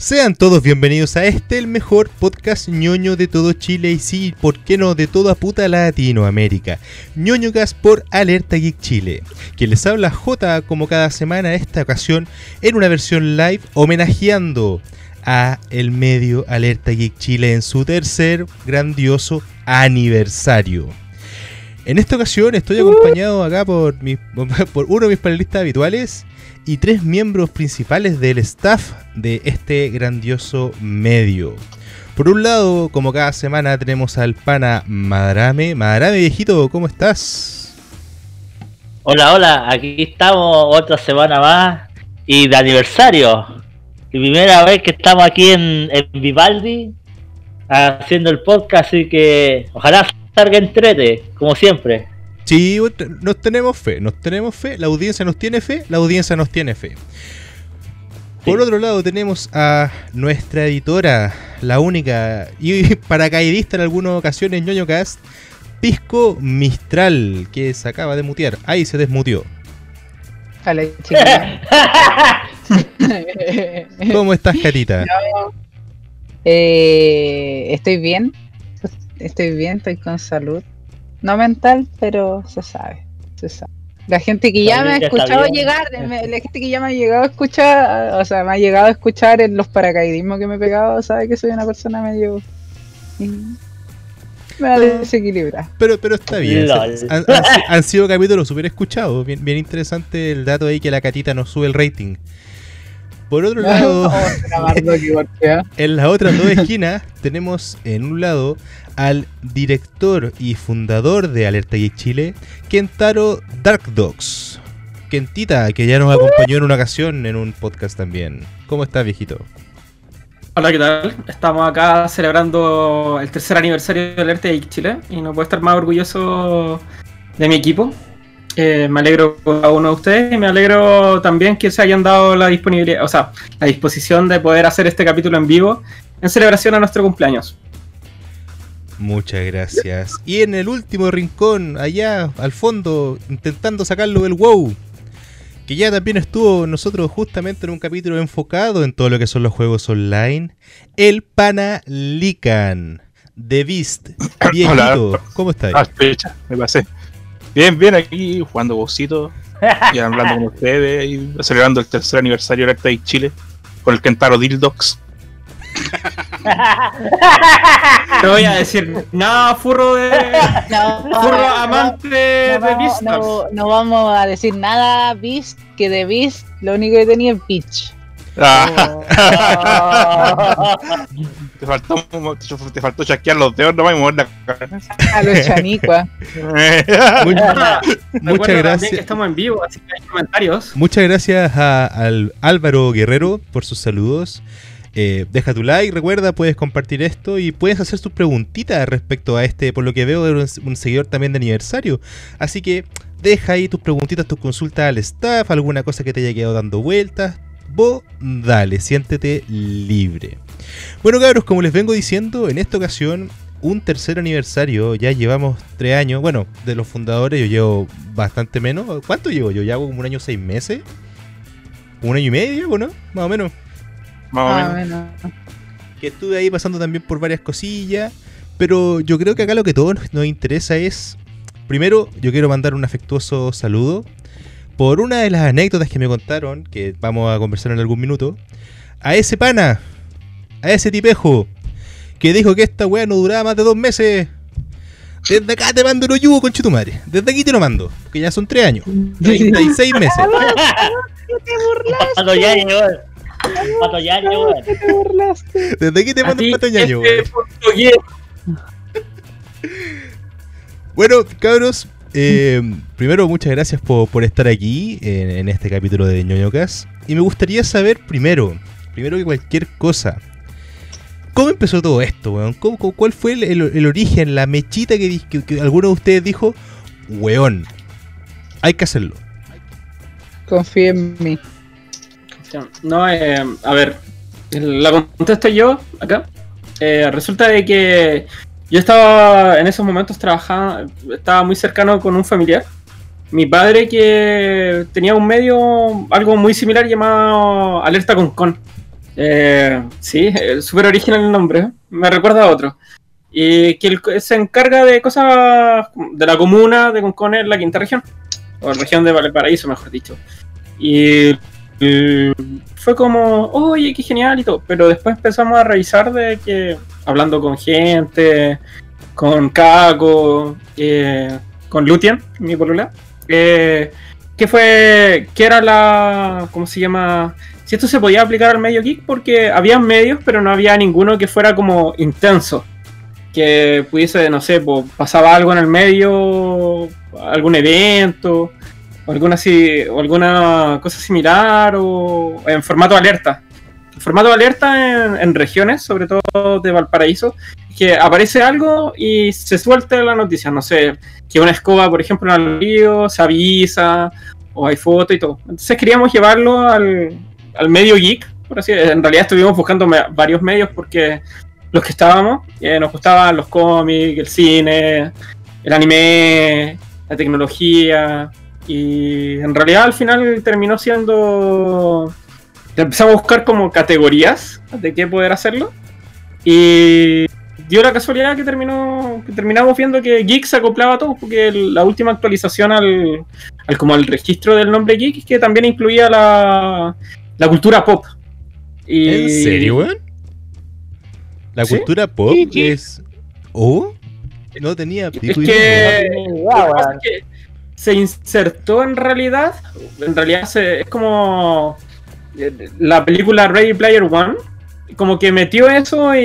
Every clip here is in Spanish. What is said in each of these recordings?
Sean todos bienvenidos a este, el mejor podcast ñoño de todo Chile y sí, ¿por qué no? De toda puta Latinoamérica. ñoñocas por Alerta Geek Chile. Quien les habla J como cada semana, esta ocasión en una versión live homenajeando a el medio Alerta Geek Chile en su tercer grandioso aniversario. En esta ocasión estoy acompañado acá por, mi- por uno de mis panelistas habituales y tres miembros principales del staff de este grandioso medio. Por un lado, como cada semana, tenemos al pana Madrame. Madrame, viejito, ¿cómo estás? Hola, hola, aquí estamos otra semana más y de aniversario. Primera vez que estamos aquí en, en Vivaldi haciendo el podcast, así que ojalá salga entrete, como siempre. Sí, nos tenemos fe, nos tenemos fe, la audiencia nos tiene fe, la audiencia nos tiene fe. Por Sí. otro lado tenemos a nuestra editora, la única y paracaidista en algunas ocasiones, ñoño cast, Pisco Mistral, que se acaba de mutear. Ahí se desmutió. Hola. ¿Cómo estás, Catita? Eh, estoy bien. Estoy bien, estoy con salud. No mental, pero se sabe. Se sabe. La gente que ya me ha escuchado llegar, me- la gente que ya me ha llegado a escuchar, o sea, me ha llegado a escuchar en los paracaidismos que me he pegado, sabe que soy una persona medio. Me va a desequilibrar. Pero, pero está bien. Han, han han sido capítulos súper escuchados. Bien, bien interesante el dato ahí que la Catita nos sube el rating. Por otro lado... Golpea. En las otras dos esquinas tenemos en un lado al director y fundador de Alerta Geek Chile, Kentaro Dark Dogs. Kentita, que ya nos acompañó en una ocasión en un podcast también. ¿Cómo estás, viejito? Hola, ¿qué tal? Estamos acá celebrando el tercer aniversario de Alerta Geek Chile y no puedo estar más orgulloso de mi equipo. Eh, me alegro cada uno de ustedes y me alegro también que se hayan dado la disponibilidad, o sea, la disposición de poder hacer este capítulo en vivo en celebración a nuestro cumpleaños. Muchas gracias. Y en el último rincón, allá al fondo, intentando sacarlo del WoW, que ya también estuvo nosotros justamente en un capítulo enfocado en todo lo que son los juegos online, el Pana Lican, The Beast, viejito. ¿Cómo estás? Ah, fecha, me pasé. Bien, bien, aquí jugando bocito y hablando con ustedes y celebrando el tercer aniversario de Alerta Geek Chile con el Kentaro Dildox. No voy a decir nada furro de. No, furro amante no, de Beastars. no, no vamos a decir nada Beast, que de Beast lo único que tenía es Peach. Ah, Oh. te, faltó, te faltó chasquear los dedos nomás y mover la cabeza. A los chanicua. Muchas gracias. que estamos en vivo, así que hay comentarios. Muchas gracias a- al Álvaro Guerrero por sus saludos. Eh, deja tu like, recuerda, puedes compartir esto y puedes hacer tus preguntitas respecto a este, por lo que veo, un, seguidor también de aniversario. Así que deja ahí tus preguntitas, tus consultas al staff, alguna cosa que te haya quedado dando vueltas. Vos dale, siéntete libre. Bueno, cabros, como les vengo diciendo, en esta ocasión, un tercer aniversario, ya llevamos tres años. Bueno, de los fundadores yo llevo bastante menos. ¿Cuánto llevo yo? ¿Ya hago como un año seis meses? ¿Un año y medio, ¿o no? Más o menos. Más o Ah, menos. bueno. Que estuve ahí pasando también por varias cosillas. Pero yo creo que acá lo que todos nos- interesa es. Primero, yo quiero mandar un afectuoso saludo por una de las anécdotas que me contaron, que vamos a conversar en algún minuto. A ese pana, a ese tipejo, que dijo que esta weá no duraba más de dos meses. Desde acá te mando el yugo, conche tu madre. Desde aquí te lo mando, que ya son tres años. 36 meses. Yaño, weón. Pato Yaño, weón. te burlaste. Desde aquí te mando un patañaño, este weón. Bueno, cabros, eh, primero muchas gracias por, por estar aquí en, en este capítulo de ñoñocas. Y me gustaría saber primero, primero que cualquier cosa, ¿cómo empezó todo esto, weón? ¿Cómo- cómo- ¿Cuál fue el, el- el origen, la mechita que, que- que alguno de ustedes dijo, weón, hay que hacerlo? Confía en mí. No, eh, a ver, la contesto yo acá. Eh, resulta de que yo estaba en esos momentos trabajando, estaba muy cercano con un familiar. Mi padre que tenía un medio, algo muy similar llamado Alerta con Con. Eh, sí, eh, súper original el nombre. Me recuerda a otro. Y que se encarga de cosas de la comuna de Concones, la quinta región. O región de Valparaíso, mejor dicho. Y fue como, oye, qué genial y todo. Pero después empezamos a revisar de que, hablando con gente, con Caco, eh, con Lutien, mi polula, eh, que fue, que era la, ¿cómo se llama? Si esto se podía aplicar al medio geek, porque había medios, pero no había ninguno que fuera como intenso. Que pudiese, no sé, pasaba algo en el medio, algún evento, alguna, así, o alguna cosa similar, o en formato alerta. Formato de alerta en, regiones, sobre todo de Valparaíso, que aparece algo y se suelta la noticia, no sé, que una escoba, por ejemplo, en el río, se avisa, o hay foto y todo. Entonces queríamos llevarlo al, al medio geek, por así En realidad estuvimos buscando varios medios porque los que estábamos, eh, nos gustaban los cómics, el cine, el anime, la tecnología, y en realidad al final terminó siendo... Empezamos a buscar como categorías de qué poder hacerlo. Y dio la casualidad que terminó que terminamos viendo que Geek se acoplaba a todo, porque el- la última actualización al, al como al registro del nombre Geek es que también incluía la, la cultura pop. Y, ¿En serio, weón? La Sí. cultura pop Sí, es. ¿Oh? No tenía Es que, weón. es que se insertó en realidad, en realidad se- es como eh, la película Ready Player One, como que metió eso y,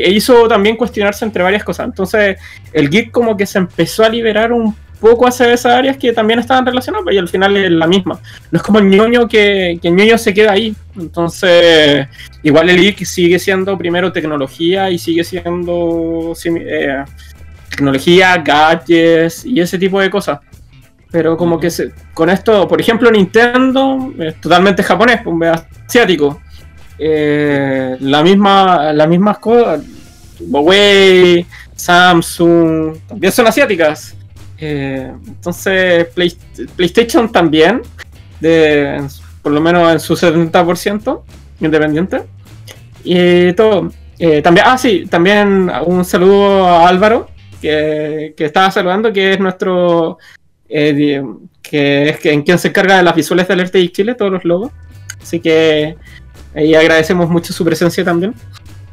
e hizo también cuestionarse entre varias cosas. Entonces el geek como que se empezó a liberar un poco hacia esas áreas que también estaban relacionadas y al final es la misma. No es como el ñoño que, que ñoño se queda ahí. Entonces igual el geek sigue siendo primero tecnología y sigue siendo eh, tecnología, gadgets y ese tipo de cosas. Pero como que se- con esto, por ejemplo, Nintendo es totalmente japonés, pues, asiático. Eh, la misma, las mismas cosas, Huawei, Samsung, también son asiáticas. Eh, entonces, Play- PlayStation también, de, por lo menos en su 70% independiente. Y todo. Eh, también, ah, sí, también un saludo a Álvaro, que, que estaba saludando, que es nuestro. Eh, que es que- en quien se encarga de las visuales de Alerta y Chile, todos los logos. Así que ahí agradecemos mucho su presencia también.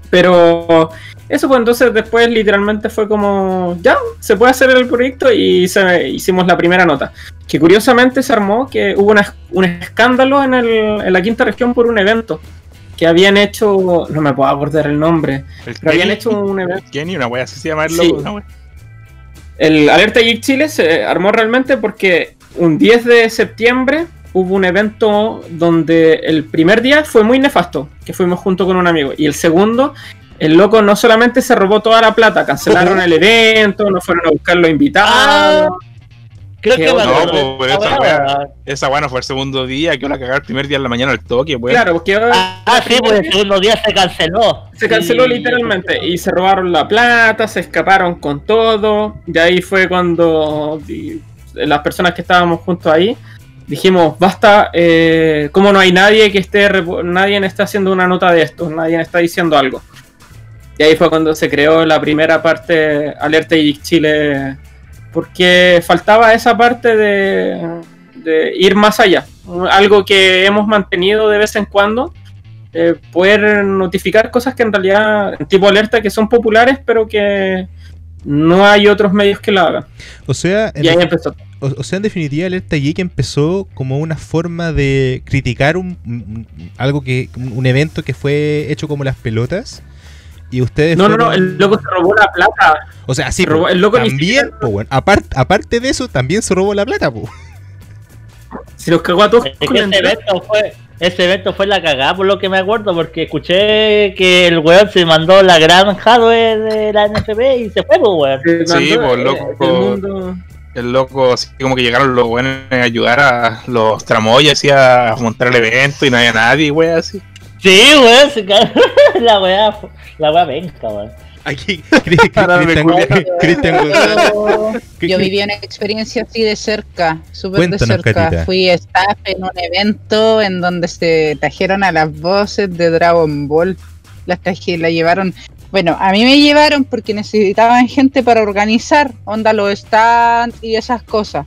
Pero eso fue entonces después literalmente fue como, ya, se puede hacer el proyecto y se- hicimos la primera nota. Que curiosamente se armó que hubo una- un escándalo en, el- en la quinta región por un evento. Que habían hecho, no me puedo acordar el nombre, El pero habían Kenny, hecho un evento. Kenny, una wea así se llama el Sí. logo, ¿no, wea? El Alerta Geek Chile se armó realmente porque un 10 de septiembre hubo un evento donde el primer día fue muy nefasto, que fuimos junto con un amigo, y el segundo, el loco no solamente se robó toda la plata, cancelaron el evento, no fueron a buscar los invitados. Creo que No, pues, esa esa weá. weá. Esa weá no fue el segundo día, que la cagar el primer día en la mañana al toque, weón. Claro, porque Ah, sí, pues el segundo día se canceló. se canceló Sí. literalmente y se robaron la plata, se escaparon con todo. Y ahí fue cuando las personas que estábamos juntos ahí dijimos, basta, eh, como no hay nadie que esté, nadie está haciendo una nota de esto, nadie está diciendo algo. Y ahí fue cuando se creó la primera parte Alerta y Chile, porque faltaba esa parte de, de ir más allá, algo que hemos mantenido de vez en cuando, eh, poder notificar cosas que en realidad, tipo alerta, que son populares, pero que no hay otros medios que lo hagan. O sea, Y ahí empezó. o, o sea, en definitiva, Alerta Geek empezó como una forma de criticar un, un- algo que un evento que fue hecho como las pelotas. Y ustedes No, no, no, el loco se robó la plata. O sea, sí, robó- po, el loco también, po. Apart- aparte de eso, también se robó la plata, po. Se los cagó a todos Es con ese evento fue, ese evento fue la cagada por lo que me acuerdo, porque escuché que el weón se mandó la gran hardware de la NFP y se fue, pues weón. Sí, eh, loco. el mundo- El loco, así como que llegaron los buenos a ayudar a los tramoyas así a montar el evento y no había nadie, weón, así. Sí, weón, se cagó. la weá, la weá venga, weón. Aquí, Cristian, González. Yo, ¿Qué- yo qué- viví una experiencia así de cerca, súper de cerca. Catita. Fui staff en un evento en donde se trajeron a las voces de Dragon Ball. Las traje, la llevaron. Bueno, a mí me llevaron porque necesitaban gente para organizar, onda los stands y esas cosas.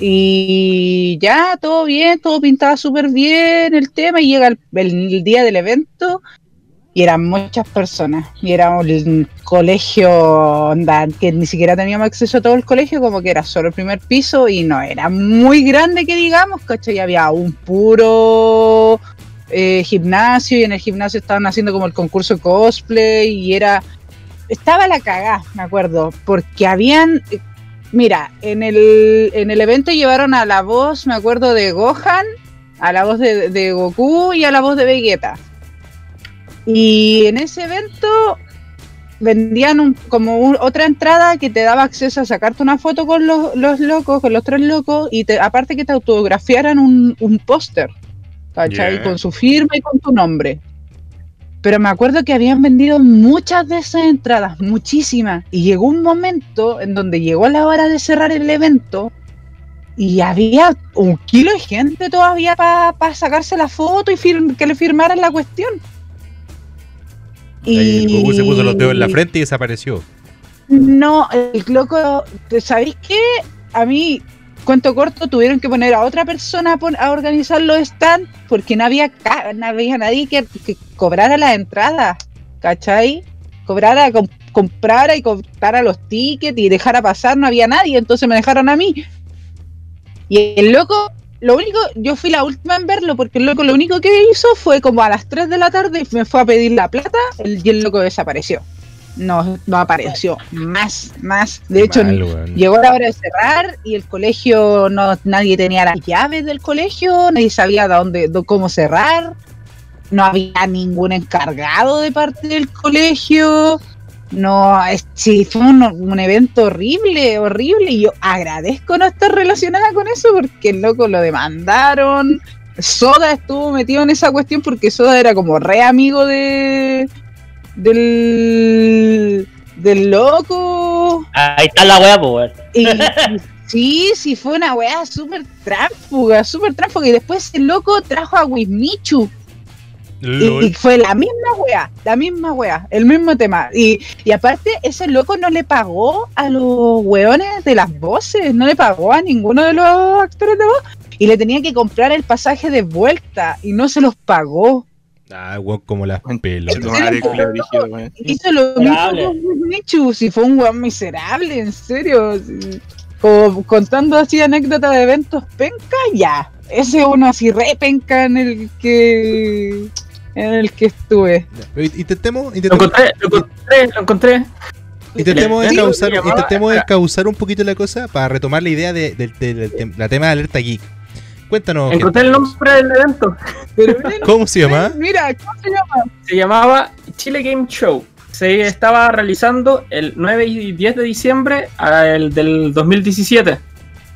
Y ya, todo bien, todo pintaba súper bien el tema y llega el, el día del evento y eran muchas personas. Y era un colegio onda, que ni siquiera teníamos acceso a todo el colegio, como que era solo el primer piso y no era muy grande que digamos, ¿cachai? Había un puro eh, gimnasio y en el gimnasio estaban haciendo como el concurso cosplay y era... Estaba la cagá, me acuerdo, porque habían... Mira, en el, en el evento llevaron a la voz, me acuerdo, de Gohan, a la voz de, de Goku y a la voz de Vegeta. Y en ese evento vendían un- como un- otra entrada que te daba acceso a sacarte una foto con los, los locos, con los tres locos, y te, aparte que te autografiaran un, un póster, ¿cachai? Yeah. Con su firma y con tu nombre. Pero me acuerdo que habían vendido muchas de esas entradas, muchísimas. Y llegó un momento en donde llegó la hora de cerrar el evento y había un kilo de gente todavía para sacarse la foto y que le firmaran la cuestión. Ahí el Goku se puso los dedos en la frente y desapareció. No, el loco, ¿sabéis qué? A mí, cuento corto, tuvieron que poner a otra persona a, organizar los stands porque no había, no había nadie que, que cobrara las entradas, ¿cachai? Cobrara, com- comprara y comprara los tickets y dejara pasar, no había nadie, entonces me dejaron a mí. Y el loco, lo único, yo fui la última en verlo porque el loco lo único que hizo fue como a las 3 de la tarde me fue a pedir la plata el- y el loco desapareció. No, no apareció. Más, más. De hecho, Mal, llegó la hora de cerrar y el colegio, no nadie tenía las llaves del colegio, nadie sabía de dónde, de cómo cerrar. No había ningún encargado de parte del colegio. No, es, sí, fue un, un evento horrible, horrible. Y yo agradezco no estar relacionada con eso porque el loco lo demandaron. Soda estuvo metido en esa cuestión porque Soda era como re amigo de del del loco. Ahí está la weá, pues. Y, y sí, sí, fue una weá súper tránsfuga, súper tránsfuga. Y después el loco trajo a Wismichu. Y, fue la misma weá, la misma weá, el mismo tema. Y, y aparte, ese loco no le pagó a los weones de las voces, no le pagó a ninguno de los actores de voz. Y le tenía que comprar el pasaje de vuelta y no se los pagó. Ah, weón, como las pelotas. Hizo lo mismo con si fue un weón miserable, en serio. como contando así anécdotas de eventos penca, ya. Ese uno así re penca en el que en el que estuve. Pero Intentemos, Lo intentemos, encontré, lo encontré, lo encontré. intentemos, Sí, intentemos encauzar un poquito la cosa para retomar la idea de, de- de- del tem- la tema de alerta geek. Cuéntanos. Encontré el nombre del evento. Pero ¿Cómo se llama? mira, ¿cómo se llama? Se llamaba Chile Game Show. Se estaba realizando el 9 y 10 de diciembre a el del 2017.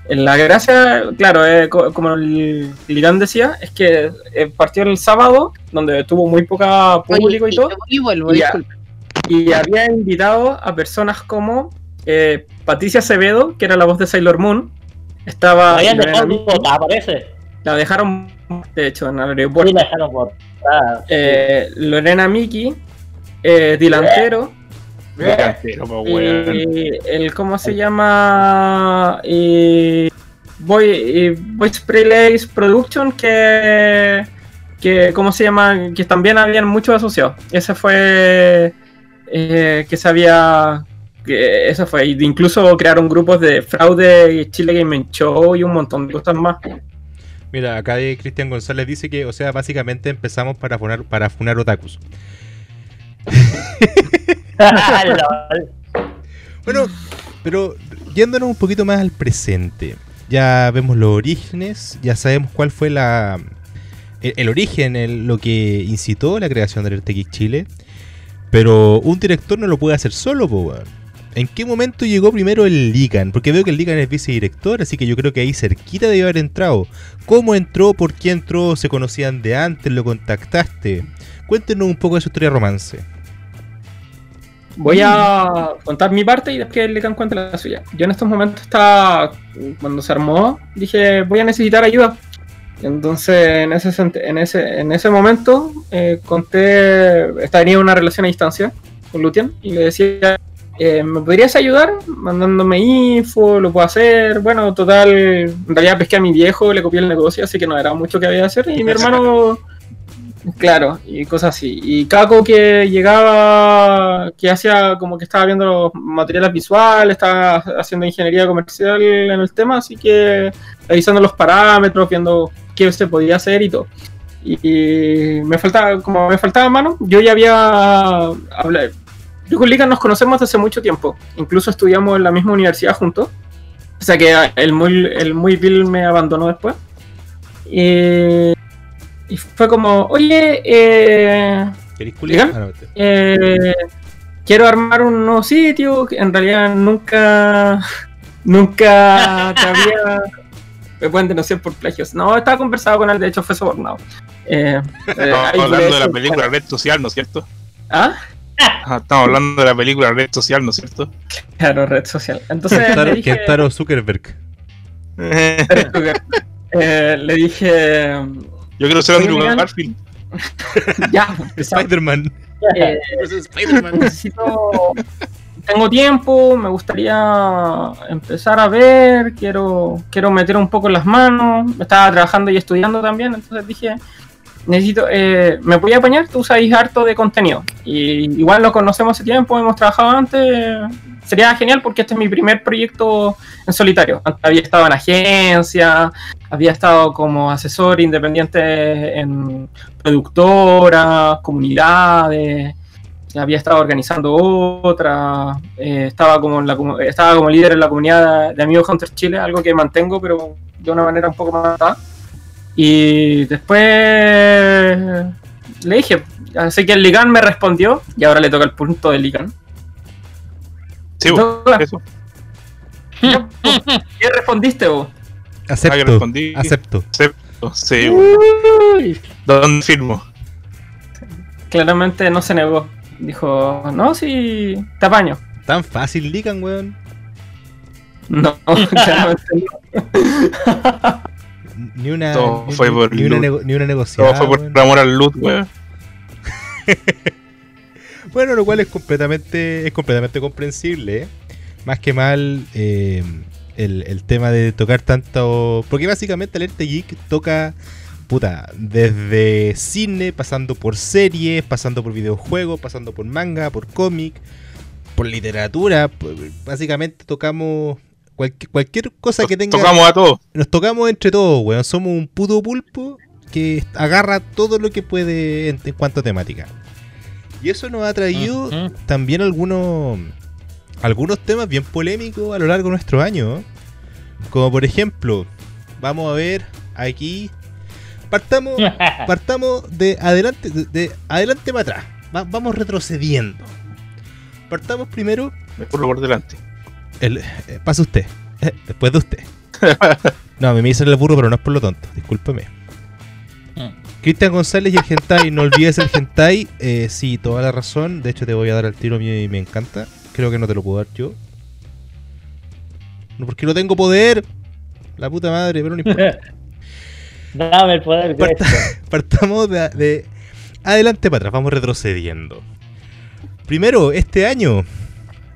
En La gracia, claro, eh, co- como el Ligan decía, es que eh, partió el sábado, donde tuvo muy poca público Oye, y todo, Y vuelvo, había invitado a personas como eh, Patricia Acevedo, que era la voz de Sailor Moon, estaba Habían Lorena dejado Miki, botada, parece. la dejaron, de hecho, en el Sí, aeropuerto. la dejaron botada. Eh, Lorena Miki, eh, Dilantero, El cómo se llama y Boy Voice Relays Production que que cómo se llama que también habían muchos asociados. Ese fue eh, que se había que eso fue incluso crearon grupos de fraude y Chile Game Show y un montón de cosas más. Mira, acá Cristian González dice que, o sea, básicamente empezamos para funar, para funar otakus. Bueno, pero yéndonos un poquito más al presente. Ya vemos los orígenes, ya sabemos cuál fue la el, origen, lo que incitó la creación del Geek Chile. Pero un director no lo puede hacer solo, po. ¿En qué momento llegó primero el Lican? Porque veo que el Lican es vicedirector, así que yo creo que ahí cerquita debe haber entrado. ¿Cómo entró? ¿Por qué entró? ¿Se conocían de antes? ¿Lo contactaste? Cuéntenos un poco de su historia romance. Voy a contar mi parte y después le can cuenta la suya. Yo en estos momentos estaba, cuando se armó, dije, voy a necesitar ayuda. Entonces, en ese, en ese, en ese momento, eh, conté, tenía una relación a distancia con Lutian y le decía, eh, ¿me podrías ayudar? Mandándome info, lo puedo hacer. Bueno, total, en realidad pesqué a mi viejo, le copié el negocio, así que no era mucho que había que hacer. Y mi hermano, claro, y cosas así. Y Caco que llegaba, que hacía como que estaba viendo los materiales visuales, estaba haciendo ingeniería comercial en el tema, así que revisando los parámetros, viendo qué se podía hacer y todo. Y, y me faltaba, como me faltaba mano, yo ya había hablado. Yo con Lican nos conocemos desde hace mucho tiempo. Incluso estudiamos en la misma universidad juntos. O sea que el muy, el muy Bill me abandonó después. Y, y fue como, oye, eh. Ah, te- eh, quiero armar un nuevo sitio. que En realidad nunca, nunca te había. Me pueden denunciar por plagios. No, estaba conversado con él, de hecho fue sobornado. Eh, eh, Estamos hablando de la película Red Social, ¿no es cierto? ¿Ah? Ah, Estamos hablando de la película Red Social, ¿no es cierto? Claro, red social. Entonces le Kentaro, dije, Kentaro Zuckerberg. eh, le dije, Yo quiero ser Andrew Miguel. Garfield. ya. Spider-Man. Eh, necesito tengo tiempo me gustaría empezar a ver quiero quiero meter un poco las manos estaba trabajando y estudiando también entonces dije necesito eh, me voy a apañar tú sabes harto de contenido y igual lo conocemos hace tiempo hemos trabajado antes sería genial porque este es mi primer proyecto en solitario había estado en agencia había estado como asesor independiente en productoras comunidades había estado organizando otra, eh, estaba como en la estaba como líder en la comunidad de amigos Hunter Chile, algo que mantengo, pero de una manera un poco más. Y después le dije, así que el Ligan me respondió y ahora le toca el punto del Ligan. Sí, bo, eso. ¿Qué respondiste vos? Ah, que Acepto. respondí. Acepto. Acepto, sí, bo. ¿Dónde firmo? Claramente no se negó. Dijo, no, sí, te apaño. Tan fácil, Lican, weón. No, claramente no. Ni una. Todo ni, fue ni- por ni una, ni una negociada. Todo fue por amor al loot, weón. Bueno, lo cual es completamente, es completamente comprensible. ¿eh? Más que mal eh, el, el tema de tocar tanto. Porque básicamente Alerta Geek toca. Puta, desde cine, pasando por series, pasando por videojuegos, pasando por manga, por cómic, por literatura. Básicamente tocamos cualquier, cualquier cosa que tenga. Tocamos a todos. Nos tocamos entre todos, weón. Somos un puto pulpo que agarra todo lo que puede en, en cuanto a temática. Y eso nos ha traído también algunos algunos temas bien polémicos a lo largo de nuestro año. Como por ejemplo, vamos a ver aquí. Partamos, partamos de adelante, de, de adelante para atrás. Va- vamos retrocediendo. Partamos primero. Me corro por delante. El, eh, pasa usted. eh, después de usted. No, a mí me dicen el burro, pero no es por lo tonto. Discúlpeme. Cristian González y el Gentai, no olvides el Gentai. Eh, sí, toda la razón. De hecho, te voy a dar al tiro mío y me encanta. Creo que no te lo puedo dar yo. No, porque no tengo poder. La puta madre, pero no importa. Dame el poder, Parta-. Partamos de, de adelante para atrás, vamos retrocediendo. Primero, este año.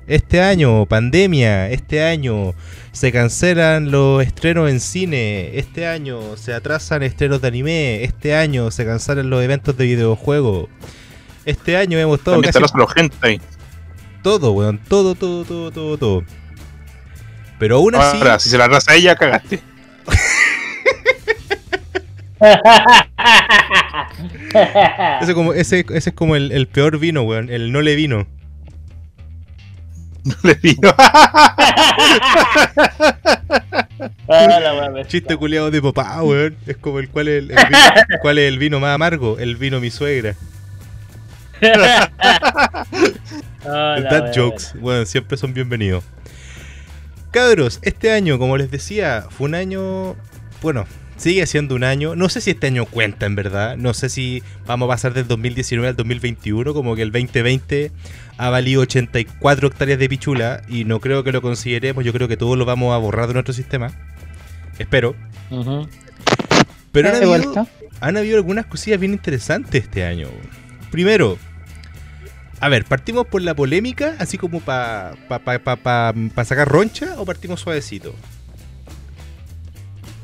Este año, pandemia. Este año se cancelan los estrenos en cine. Este año se atrasan estrenos de anime. Este año se cancelan los eventos de videojuegos. Este año hemos estado También casi están los hentai. todo, weón. Todo, todo, todo, todo, todo. Pero aún así. Ahora, si se la raza a ella, cagaste. Ese, como, ese, ese es como el, el peor vino, weón. El no le vino. No le digo. Ah, Chiste culiado de papá, weón. Es como el cuál es el, el vino, cuál es el vino más amargo. El vino mi suegra. Ah, wea jokes, bueno, siempre son bienvenidos. Cabros, este año, como les decía, fue un año. Bueno, Sigue siendo un año. No sé si este año cuenta en verdad. No sé si vamos a pasar del 2019 al 2021. Como que el 2020 ha valido 84 hectáreas de pichula. Y no creo que lo consideremos. Yo creo que todo lo vamos a borrar de nuestro sistema. Espero. Pero han habido, han habido algunas cosillas bien interesantes este año. Primero, a ver, ¿partimos por la polémica, así como para pa, pa, pa, pa- pa sacar roncha, o partimos suavecito?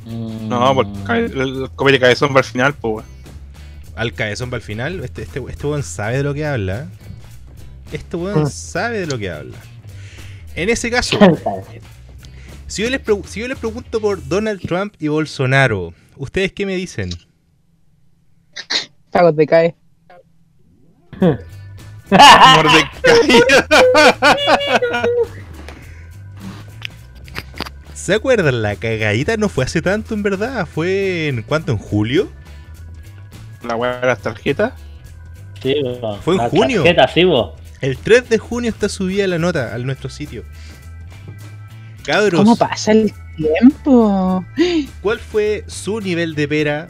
Mm. No, porque el, el comete cabezón va al final, pues. Al cabezón va al final, este, este, este weón sabe de lo que habla. Este weón Mm. sabe de lo que habla. En ese caso, si yo, les si yo les pregunto por Donald Trump y Bolsonaro, ¿ustedes qué me dicen? Pagos de cae. Mordecai. ¿Se acuerdan? La cagadita no fue hace tanto en verdad, fue en cuánto, en julio. La weá de las tarjetas. Sí, bo. Fue en La junio. tarjeta, sí, bo. El 3 de junio está subida la nota a nuestro sitio. Cabros, ¿Cómo pasa el tiempo? ¿cuál fue su nivel de pera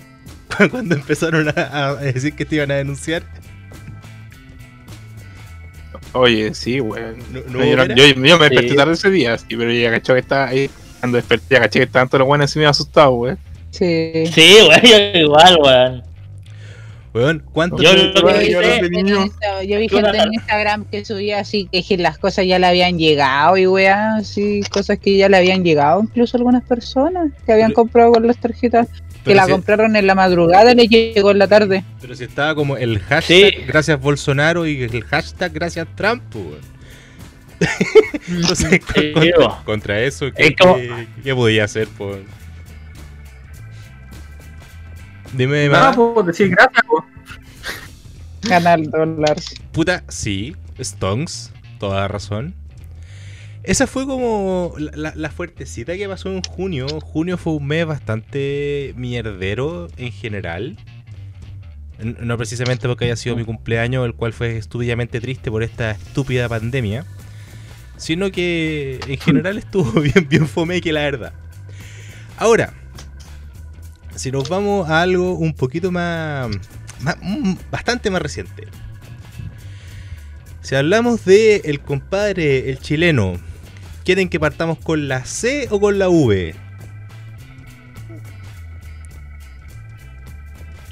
cuando empezaron a, a decir que te iban a denunciar? Oye, sí, weón. ¿No- no yo, era? yo- yo me desperté Sí. tarde ese día, sí, pero ya caché que estaba ahí. Cuando desperté, ya caché que estaban todos los buenos encima asustados, weón. Sí. Sí, güey, yo igual, weón. Weón, ¿cuánto Yo Yo yo hice- de gente- niño. yo vi gente en Instagram que subía así que las cosas ya le habían llegado y weá, así, cosas que ya le habían llegado incluso algunas personas que habían Pero- comprado con las tarjetas, que la si- compraron en la madrugada y les llegó en la tarde. Pero si estaba como el hashtag Sí. gracias Bolsonaro y el hashtag gracias Trump, pues, weón. Entonces, Sí, contra, eso, ¿qué, Es como- qué- qué podía hacer, pues? Dime, Nada, más. puedo decir gracias, po. Ganar dólares. Puta, sí, Stonks, toda razón. Esa fue como la, la- la fuertecita que pasó en junio. Junio fue un mes bastante mierdero en general. No precisamente porque haya sido mi cumpleaños, el cual fue estúpidamente triste por esta estúpida pandemia. Sino que en general estuvo bien, bien fome que la verdad. Ahora, si nos vamos a algo un poquito más, más- mm, bastante más reciente. Si hablamos de el compadre, el chileno, ¿quieren que partamos con la C o con la V?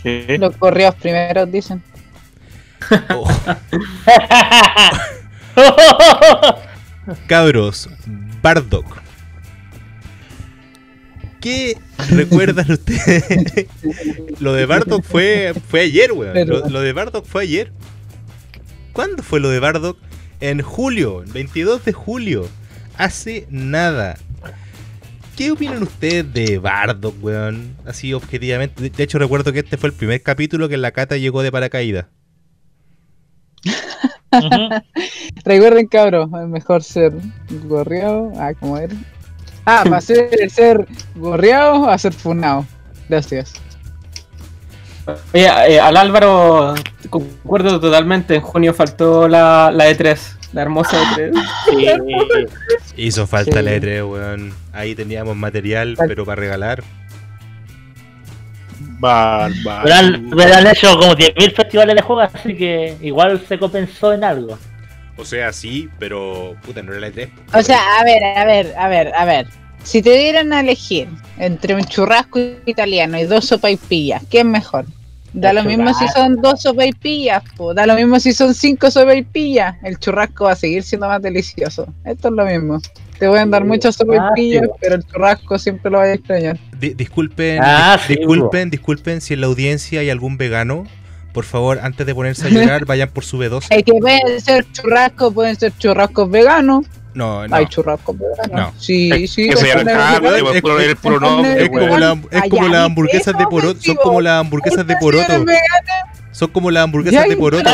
¿Qué? Los correos primeros dicen. Oh, cabros, Bardock. ¿Qué recuerdan ustedes? lo de Bardock fue, fue ayer, weón. Lo, lo de Bardock fue ayer. ¿Cuándo fue lo de Bardock? En julio, el 22 de julio. Hace nada. ¿Qué opinan ustedes de Bardock, weón? Así objetivamente. De- De hecho, recuerdo que este fue el primer capítulo que la cata llegó de paracaídas. Recuerden, cabros, es mejor ser gorreado. Ah, ¿cómo era? Ah, para ser, ser gorreado a ser funado. Gracias. Oye, eh, al Álvaro, concuerdo totalmente. En junio faltó la, la E3, la hermosa E E3. Sí. Hizo falta Sí. la E3, weón. Ahí teníamos material, Fal- pero para regalar. Bárbaro. Pero han, pero han hecho como 10.000 festivales de juegos, así que igual se compensó en algo. O sea, sí, pero puta, no era la E3. O sea, a ver, a ver, a ver, a ver. Si te dieran a elegir entre un churrasco italiano y dos sopaipillas, ¿qué es mejor? Da El lo mismo si son dos sopaipillas, po. da lo mismo si son cinco sopaipillas. El churrasco va a seguir siendo más delicioso. Esto es lo mismo. Te voy a dar Sí, muchas sopaipillas, pero el churrasco siempre lo vas a extrañar. Di- disculpen, Ah, dis- sí, disculpen, disculpen si en la audiencia hay algún vegano. Por favor, antes de ponerse a llorar, vayan por su B12. Es que pueden ser churrascos, pueden ser churrascos veganos. No, no. Hay churrascos veganos. No. Sí, sí. Es- como, las ¿y hamburguesas de poroto. Son como las hamburguesas de poroto. Son como las hamburguesas de poroto.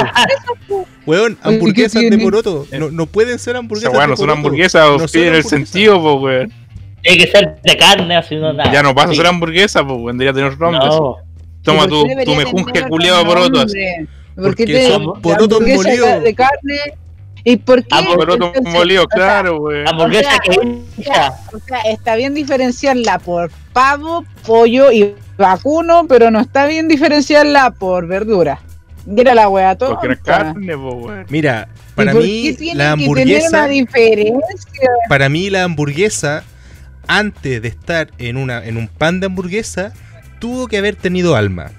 Weón, Oye, hamburguesas ¿qué de poroto. No, no pueden ser Esa hamburguesas weá de no son hamburguesas, No o son el sentido, pues, weón. Tiene que ser de carne, así no nada. Ya no pasa a ser hamburguesa, pues, weón. Debería tener nombre. No. Toma ¿Y por tu, tu mejunje culiado otro poroto. así. Porque qué te- son porotos hamburguesa molidos. De carne. ¿Y por qué? Ah, Entonces, molido, o claro, weón. Hamburguesa O sea, que hincha. O sea, está bien diferenciarla por pavo, pollo y vacuno, pero no está bien diferenciarla por verdura. Mira la wea tonta. Porque no es carne. Mira, ¿Y para mí la hamburguesa, para mí la hamburguesa, antes de estar en una en un pan de hamburguesa, tuvo que haber tenido alma.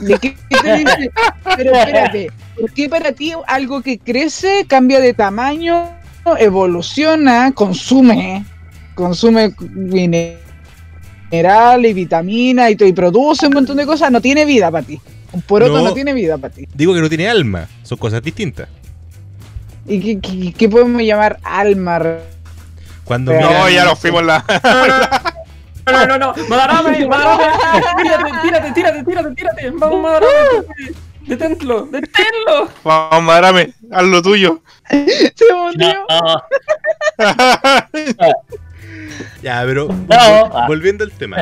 ¿De qué te dice? Pero espérate, ¿por qué para ti algo que crece, cambia de tamaño, evoluciona, consume, consume mineral y vitamina y, todo, y produce un montón de cosas, no tiene vida para ti? Un poroto No. no, tiene vida para ti. Digo que no tiene alma, son cosas distintas. ¿Y qué, qué- qué podemos llamar alma? Cuando miran- No, ya nos fuimos la. No, no, no, Madarame, Madarame, tírate, tírate, tírate, tírate, tírate, vamos Madarame, deténlo, deténlo. Vamos, madame, haz lo tuyo. Se hundió. Ya, pero No. vol- volviendo al tema.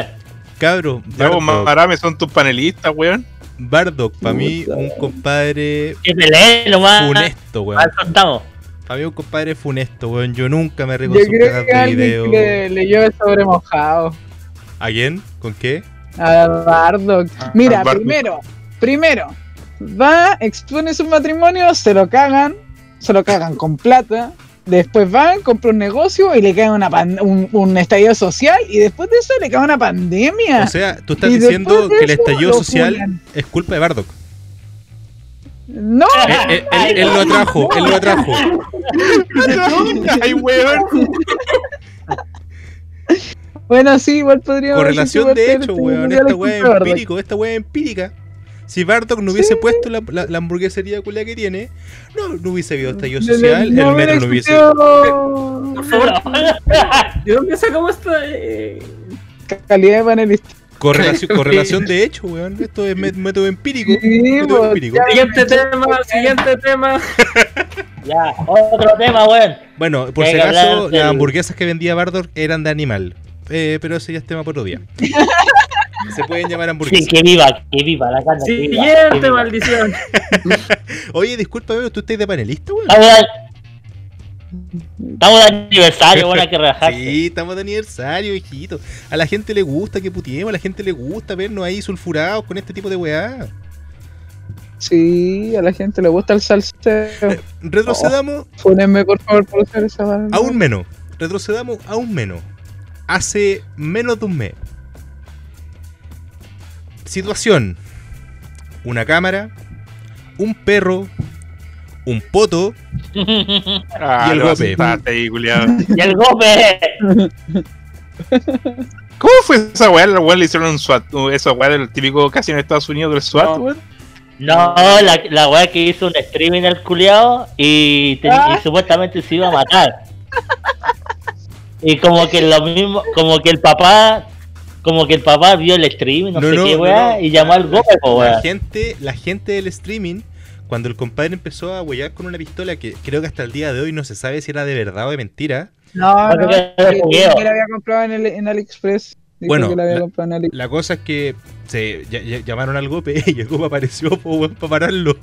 Cabro, Bardock, madame, son tus panelistas, weón. Bardock, para mí un compadre funesto, weón. Para mí un compadre funesto, weón. Yo nunca me Yo reconozco creo que de alguien video. le leyó el sobre mojado. ¿A quién? ¿Con qué? A Bardock. Mira, a Bardock. primero, primero, va, expone su matrimonio, se lo cagan, se lo cagan con plata. Después van, compra un negocio y le cae una pan- un, un estallido social. Y después de eso le cae una pandemia. O sea, tú estás Y diciendo que el estallido social es culpa de Bardock. no, Él, él- él- él lo atrajo, él lo atrajo. Ay, weón. bueno, sí, igual podríamos Correlación de hecho, weón. Esta es weá es empírico, esta weá es empírica. Si Bardock no hubiese puesto la, la- la hamburguesería culia que tiene, no, no hubiese habido estallido social, no el metro no hubiese. Por favor, ¿de dónde sacamos esta? Eh... Calidad de panelista. Correlación, correlación de hecho, weón. Esto es mé- método empírico. Sí, método pues, empírico. Siguiente tema, siguiente tema. Ya, otro tema, weón. Bueno, por si acaso, las hamburguesas que vendía Bardock eran de animal. Eh, pero ese ya es tema por otro día. Se pueden llamar Sí, hamburguesas. que viva, que viva la que Siguiente viva. maldición. Oye, discúlpame, ¿tú estás de panelista, weón? Estamos de- Estamos de aniversario, bueno, hay que relajarse. Sí, estamos de aniversario, hijito. A la gente le gusta que putiemos, a la gente le gusta vernos ahí sulfurados con este tipo de weá. Sí, a la gente le gusta el salseo. Retrocedamos Pónenme por favor por usar esa barra. aún menos. Retrocedamos aún menos. Hace menos de un mes. Situación. Una cámara, un perro, un poto Ah, Y el culiado. y el golpe. ¿Cómo fue esa weá? La weá le hicieron un SWAT. Esa weá del típico casi en Estados Unidos del SWAT, No. weón. No, la, la weá que hizo un streaming al culiao y, te- y supuestamente se iba a matar. Y como que lo mismo, como que el papá, como que el papá vio el streaming, no, No, sé no, qué weá, no. y llamó al golpe, po, La weá. gente, la gente del streaming, cuando el compadre empezó a huellar con una pistola que creo que hasta el día de hoy no se sabe si era de verdad o de mentira. No, no, que, la había comprado en, el, en AliExpress. Dijo Bueno, que la había la- comprado en AliExpress. La cosa es que se ll- ll- llamaron al golpe y el golpe apareció para pararlo.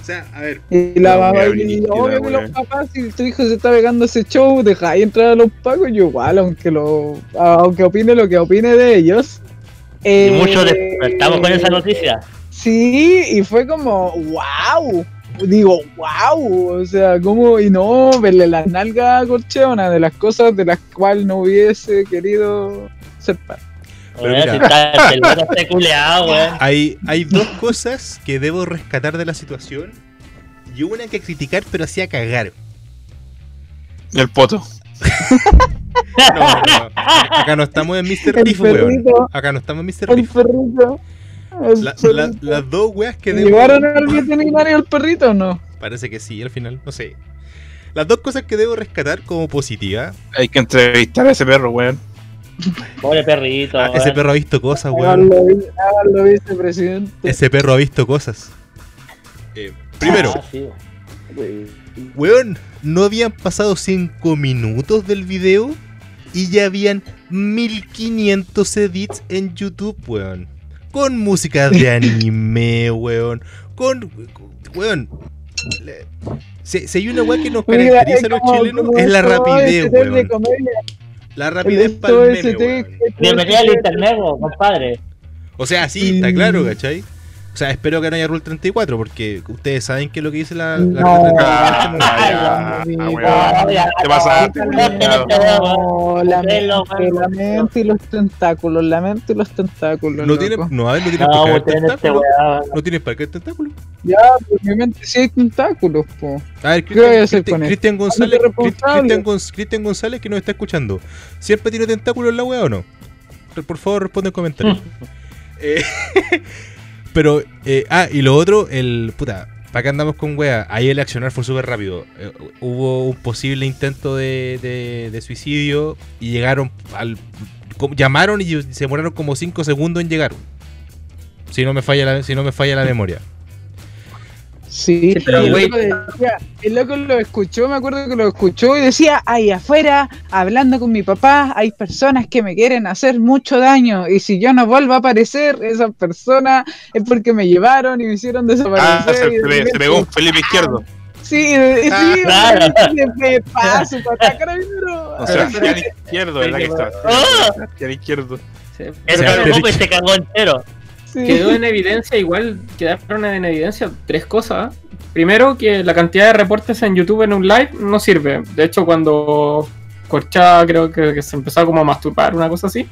O sea, a ver, Y la No, mamá y obvio que los papás, si tu hijo se está pegando ese show, deja ahí entrar a los pagos, yo igual, aunque lo aunque opine lo que opine de ellos. Y Eh, muchos despertamos con esa noticia. Sí, y fue como, wow. Digo, wow. O sea, como, y no, verle la nalga a Corchea, una de las cosas de las cuales no hubiese querido ser parte. Pero mira. si está el weón está culeado, weón. hay, hay dos cosas que debo rescatar de la situación y una que criticar, pero hacía cagar. El poto. No, no, acá no estamos en Mr. El Riff, weón. Acá no estamos en Mr. el Riff. perrito. el La- perrito. la- las dos weas que debo. ¿Llevaron al veterinario el perrito o no? Parece que sí, al final, no sé. Las dos cosas que debo rescatar como positiva. Hay que entrevistar a ese perro, weón. Pobre perrito. Ah, ese perro ha visto cosas, weón. Háganlo, vi- háganlo, vicepresidente. Ese perro ha visto cosas. Eh, primero, Ah, sí. weón, no habían pasado 5 minutos del video y ya habían 1500 edits en YouTube, weón. Con músicas de anime, weón. Con. Weón. le- Si, si hay una weá que nos Mira, caracteriza a los chilenos, es la rapidez, de weón. La rapidez para el meme. Bienvenido al internet, compadre. O sea, sí, está claro, ¿cachai? O sea, espero que no haya Rule 34, porque ustedes saben qué es lo que dice la, la No. Rule 34. Ah, Ay, ya, amigo. ah, weón. Te pasaste, No, la la mente y los tentáculos, la mente y los tentáculos. No tiene, no, a ver, no tienes No, para qué weón, este tentáculo. weón. No tienes para qué tentáculo. Ya, pues mi mente sí hay tentáculos, po. A ver, ¿Qué voy a Cristian, hacer Cristian- con Cristian González. Cristian, Gonz- Cristian González que nos está escuchando. ¿Siempre tiene tentáculos en la wea o no? Por favor, responde en comentarios. Eh, pero, eh, ah, y lo otro, el. Puta, ¿para qué andamos con wea? Ahí el accionar fue súper rápido. Eh, hubo un posible intento de, de- suicidio y llegaron al. llamaron y se demoraron como 5 segundos en llegar. Si no me falla la, si no me falla la memoria. Sí, Sí, pero, y el, loco decía- el loco lo escuchó, me acuerdo que lo escuchó y decía, ahí afuera, hablando con mi papá, hay personas que me quieren hacer mucho daño y si yo no vuelvo a aparecer, esas personas es porque me llevaron y me hicieron Ah, desaparecer. se, y de se- se pegó un Felipe Izquierdo. Sí, de- sí, Ah, claro. me, me paso, papá, carabinero. O sea, Izquierdo, ¿verdad que está? Sebastián Izquierdo. Sea, Robo se cagó entero. Sí. Quedó en evidencia, igual quedaron en evidencia tres cosas. Primero, que la cantidad de reportes en YouTube en un live no sirve. De hecho, cuando Corchada creo que, que se empezó como a masturbar, una cosa así.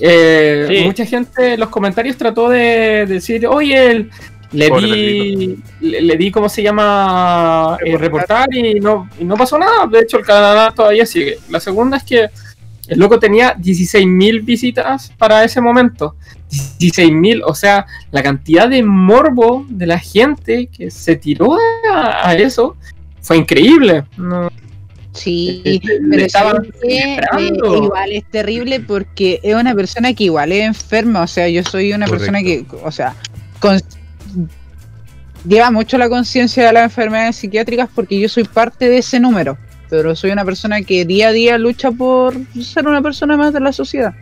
eh, Sí. Mucha gente en los comentarios trató de decir, oye, el- le di, le, le di, ¿cómo se llama? Eh, reportar y no, y no pasó nada. De hecho, el canal todavía sigue. La segunda es que el loco tenía 16.000 visitas para ese momento. 16.000, o sea, la cantidad de morbo de la gente que se tiró a, a eso fue increíble. No, Sí, Le pero estaban ¿sabes qué? Eh, esperando. igual es terrible porque es una persona que igual es enferma, o sea, yo soy una Correcto. persona que, o sea, con- lleva mucho la conciencia de las enfermedades psiquiátricas porque yo soy parte de ese número, pero soy una persona que día a día lucha por ser una persona más de la sociedad.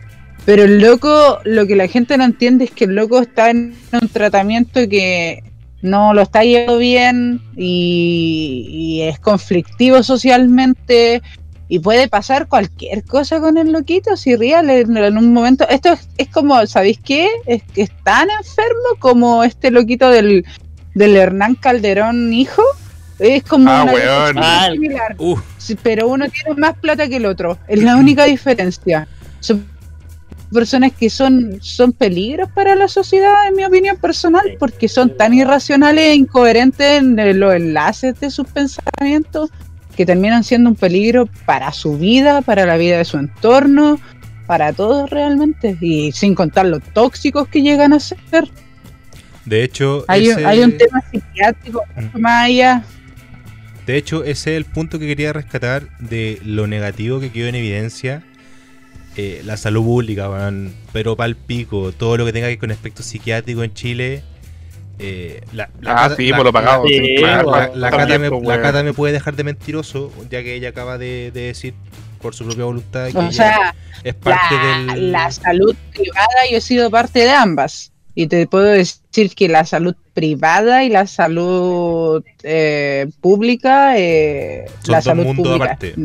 Pero el loco, lo que la gente no entiende es que el loco está en un tratamiento que no lo está llevando bien y, y es conflictivo socialmente y puede pasar cualquier cosa con el loquito si real en, en un momento esto es, es como ¿sabéis qué? es que es tan enfermo como este loquito del, del Hernán Calderón hijo es como Ah, una weón. Ah, similar Uh, pero uno tiene más plata que el otro. Es la única diferencia. Son personas que son, son peligros para la sociedad, en mi opinión personal, porque son tan irracionales e incoherentes en los enlaces de sus pensamientos que terminan siendo un peligro para su vida, para la vida de su entorno, para todos realmente. Y sin contar los tóxicos que llegan a ser. de hecho, Hay, un- ese- hay un tema psiquiátrico mucho más allá. De hecho, ese es el punto que quería rescatar de lo negativo que quedó en evidencia. Eh, la salud pública, weón. Pero pal pico, todo lo que tenga que ver con aspecto psiquiátrico en Chile. eh, la, la Ah, Cata- sí, la- por lo sí, La, Cata me, pues, la weón. Cata me puede dejar de mentiroso, ya que ella acaba de, de decir por su propia voluntad que O ella sea, es parte la, del. la salud privada, yo he sido parte de ambas. Y te puedo decir que la salud privada y la salud eh, pública, eh, Son la dos salud mundos pública. aparte.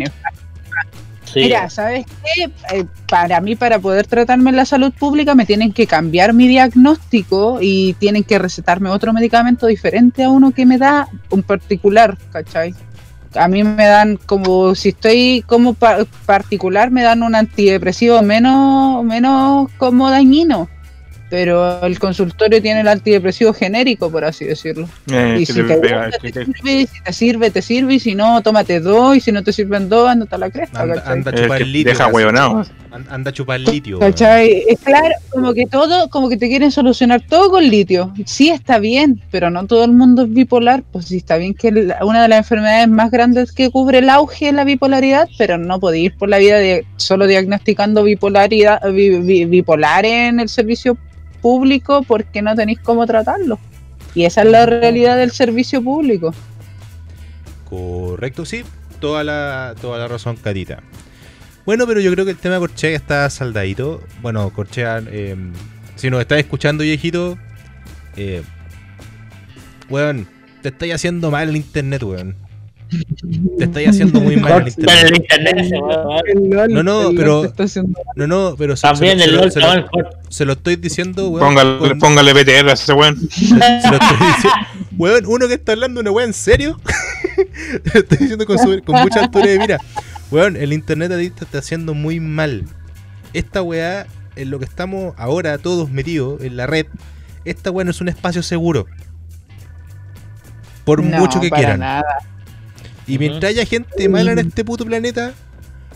Mira, ¿sabes qué? Eh, para mí, para poder tratarme en la salud pública, me tienen que cambiar mi diagnóstico y tienen que recetarme otro medicamento diferente a uno que me da un particular, ¿cachai? A mí me dan como, si estoy como pa- particular, me dan un antidepresivo menos, menos como dañino. Pero el consultorio tiene el antidepresivo genérico, por así decirlo. Eh, Y si te te, pega, gusta, que te te- sirve, si te sirve, te sirve, y si no, tómate dos, y si no te sirven dos, ándate a la cresta, Anda, ¿cachai? anda a el chupar que litio. deja huevonao. An- Anda a chupar litio. ¿Cachai? Es claro, como que todo, como que te quieren solucionar todo con litio. Sí está bien, pero no todo el mundo es bipolar. Pues sí está bien que la- una de las enfermedades más grandes que cubre el auge es la bipolaridad, pero no podéis ir por la vida de, solo diagnosticando bipolaridad, bi- bi- bipolar en el servicio público porque no tenéis cómo tratarlo. Y esa es la realidad del servicio público. Correcto, sí. Toda la, toda la razón, Catita. Bueno, pero yo creo que el tema de Corchea está saldadito. Bueno, Corchea, eh, si nos estás escuchando, viejito, eh, weón, te estáis haciendo mal el internet, weón. Te estáis haciendo muy mal el internet weón. No, no, pero- No, no, pero se, También se- el se- LOL se- lo estoy diciendo, weón. Póngale, con- póngale PTR a ese weón. se lo estoy diciendo. Weón, uno que está hablando una weá en serio. Te lo estoy diciendo con, su- con mucha altura de mira. Weón, el internet a ti te está haciendo muy mal. Esta weá, en lo que estamos ahora todos metidos en la red, esta weá no es un espacio seguro. Por No, mucho que para quieran. nada. Y mientras haya gente mala en este puto planeta,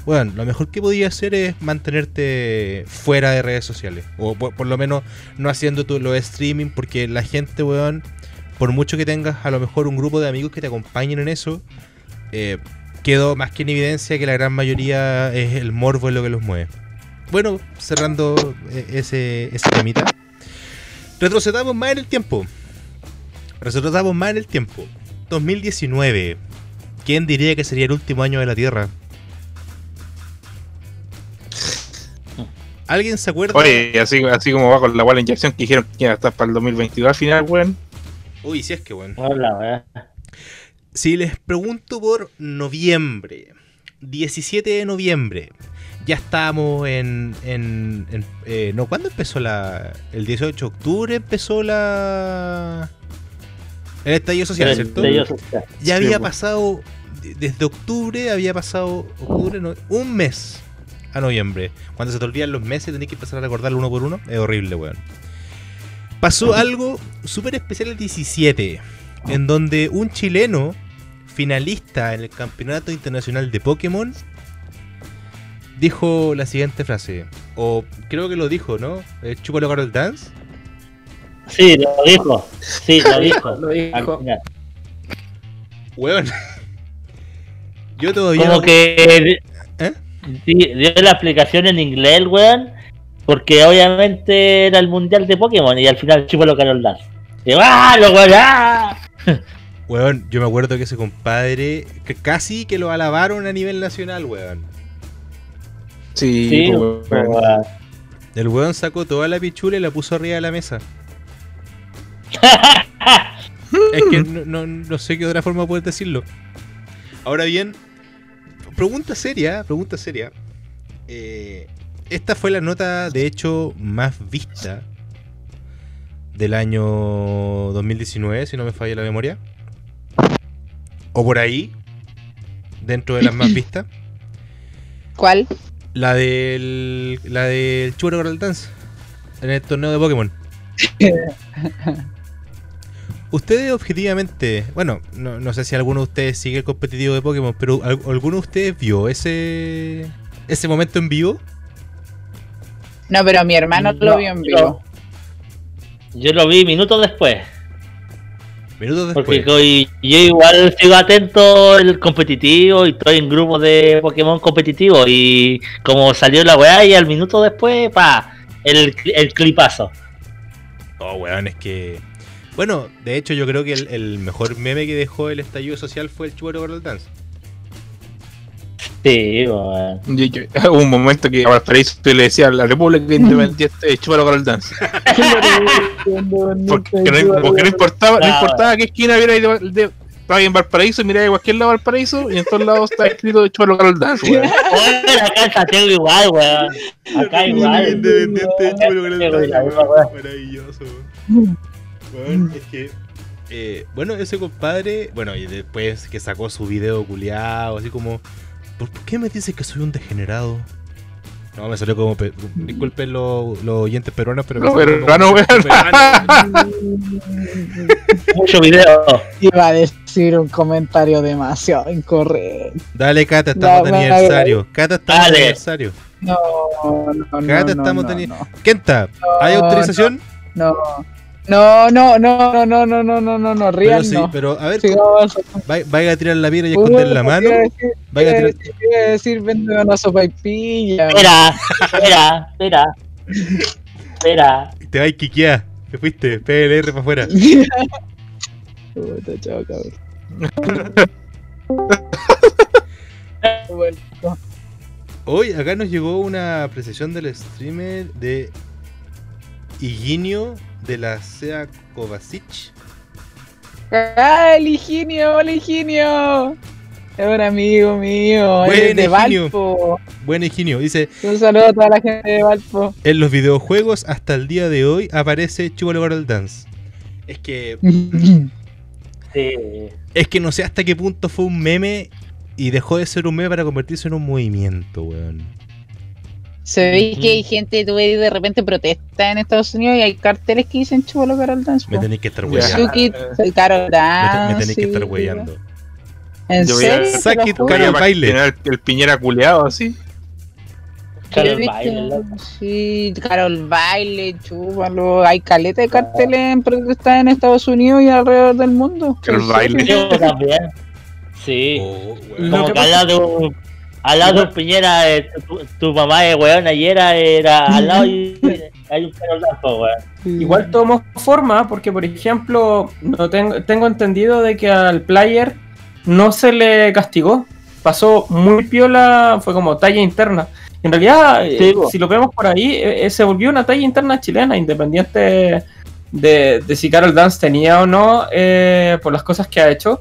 bueno, lo mejor que podía hacer es mantenerte fuera de redes sociales. O por, por lo menos no haciendo tu, los streaming, porque la gente, weón, por mucho que tengas a lo mejor un grupo de amigos que te acompañen en eso, eh, quedó más que en evidencia que la gran mayoría es el morbo en lo que los mueve. Bueno, cerrando eh, ese, ese temita. Retrocedamos más en el tiempo. Retrocedamos más en el tiempo. 2019. ¿Quién diría que sería el último año de la Tierra? ¿Alguien se acuerda? Oye, así, así como va con la wall inyección que dijeron que iba a estar para el 2022 al final, weón. Uy, si es que bueno. Hola, weón. Si les pregunto por noviembre, 17 de noviembre, ya estamos en... en, en- eh, no, ¿cuándo empezó la...? El 18 de octubre empezó la... El estallido social, Pero ¿cierto? de ellos, o sea, Ya había pues. pasado, de- desde octubre había pasado, octubre, no- un mes a noviembre. Cuando se te olvidan los meses tenés que empezar a recordarlo uno por uno. Es horrible, weón. Pasó algo súper especial el 17, en donde un chileno finalista en el Campeonato Internacional de Pokémon dijo la siguiente frase. O creo que lo dijo, ¿no? Eh, Chúpalo Carol Dance. Sí, lo dijo. Sí, lo dijo. Lo dijo. Weón. Yo todavía... Como no- que ¿Eh? sí, dio la explicación en inglés, el weón. Porque obviamente era el mundial de Pokémon y al final chupo lo Carol Dance. ¡ah! ¡Lo weón! ¡ah! Weón, yo me acuerdo que ese compadre que casi que lo alabaron a nivel nacional, weón. Sí, Sí, pues, weón. weón. El weón sacó toda la pichula y la puso arriba de la mesa. es que no, no- no sé qué otra forma poder decirlo. Ahora bien, pregunta seria, pregunta seria. Eh, esta fue la nota, de hecho, más vista del año 2019, si no me falla la memoria. O por ahí, dentro de las más vistas. ¿Cuál? La del. La del Girl Dance. En el torneo de Pokémon. Ustedes objetivamente, bueno, no, no sé si alguno de ustedes sigue el competitivo de Pokémon, pero ¿al- ¿alguno de ustedes vio ese ese momento en vivo? No, pero mi hermano No, lo vio en vivo. Yo lo vi minutos después. Minutos Porque después. coi- yo igual sigo atento el competitivo y estoy en grupos de Pokémon competitivo. Y como salió la weá y al minuto después, pa, el, el clipazo. Oh, weón, es que. Bueno, de hecho, yo creo que el, el mejor meme que dejó el estallido social fue el Chubero Girl Dance. Sí, yo- Hubo un momento que a Valparaíso le decía a la República Independiente, chúpalo con el dance. Porque, no, porque no importaba, no Claro. importaba qué esquina viera ahí de, de- estaba ahí en Valparaíso, miraba de cualquier lado de Valparaíso y en todos lados está escrito chúpalo con el dance, weón. Acá en Santiago igual, weón. Acá igual. Independiente, Chubero Girl Sí, Dance, weón. Es que. eh, bueno, ese compadre, bueno, y después que sacó su video culiado, así como, ¿por, qué me dices que soy un degenerado? No, me salió como, pe- disculpen los, los oyentes peruanos, pero... weón. peruano. Mucho video. Iba a decir un comentario demasiado incorrecto. Dale, Cata, estamos de bueno, aniversario. Cata, estamos de aniversario. No, no, no. Cata, no, estamos no, teni- no, Kenta, ¿hay No, autorización? no, no, no, no, no, no, no, no, no, no, no, pero Rian, sí, no. pero a ver, Sigamos. va- vaya a tirar la piedra y esconder la mano. Vaya a tirar... a decir, vende una sopa y pilla. Espera, espera, espera. Espera. Te va a quiquear. Te fuiste, PLR para afuera. Puta, chao, cabrón. Bueno, Hoy acá nos llegó una apreciación del streamer de Higinio de la SEA Kovacic. ¡Ah, el Higinio! ¡El Higinio! Es un amigo mío. Buen es de Higinio. Valpo. Buen ingenio. Dice, Un saludo a toda la gente de Valpo. en los videojuegos hasta el día de hoy aparece Chúbalo Girl Dance. Es que, Sí. es que no sé hasta qué punto fue un meme y dejó de ser un meme para convertirse en un movimiento, weón. Se ve que hay gente, tú ves, de repente protesta en Estados Unidos y hay carteles que dicen Chubalo Carol Dance. Me tenéis que estar Ya. weyando. Suki, Carol Dance. me tenéis que estar weyando. ¿En Yo voy a- serio? Al baile. El, el piñera culeado así. Carol. Baile, loco. Sí, Carol Baile, chúpalo. Hay caleta de carteles en protesta en Estados Unidos y alrededor del mundo. Carol ¿En Baile. Sí. Oh, Lo Como que de un. Al lado de Piñera, eh, tu, tu mamá de weón ayer era al lado y hay un po, weón. Igual tomó forma porque, por ejemplo, no tengo, tengo entendido de que al player no se le castigó. Pasó muy piola, fue como talla interna. En realidad, eh, Sí, si lo vemos por ahí, eh, eh, se volvió una talla interna chilena, independiente de, de si Carol Dance tenía o no eh, por las cosas que ha hecho.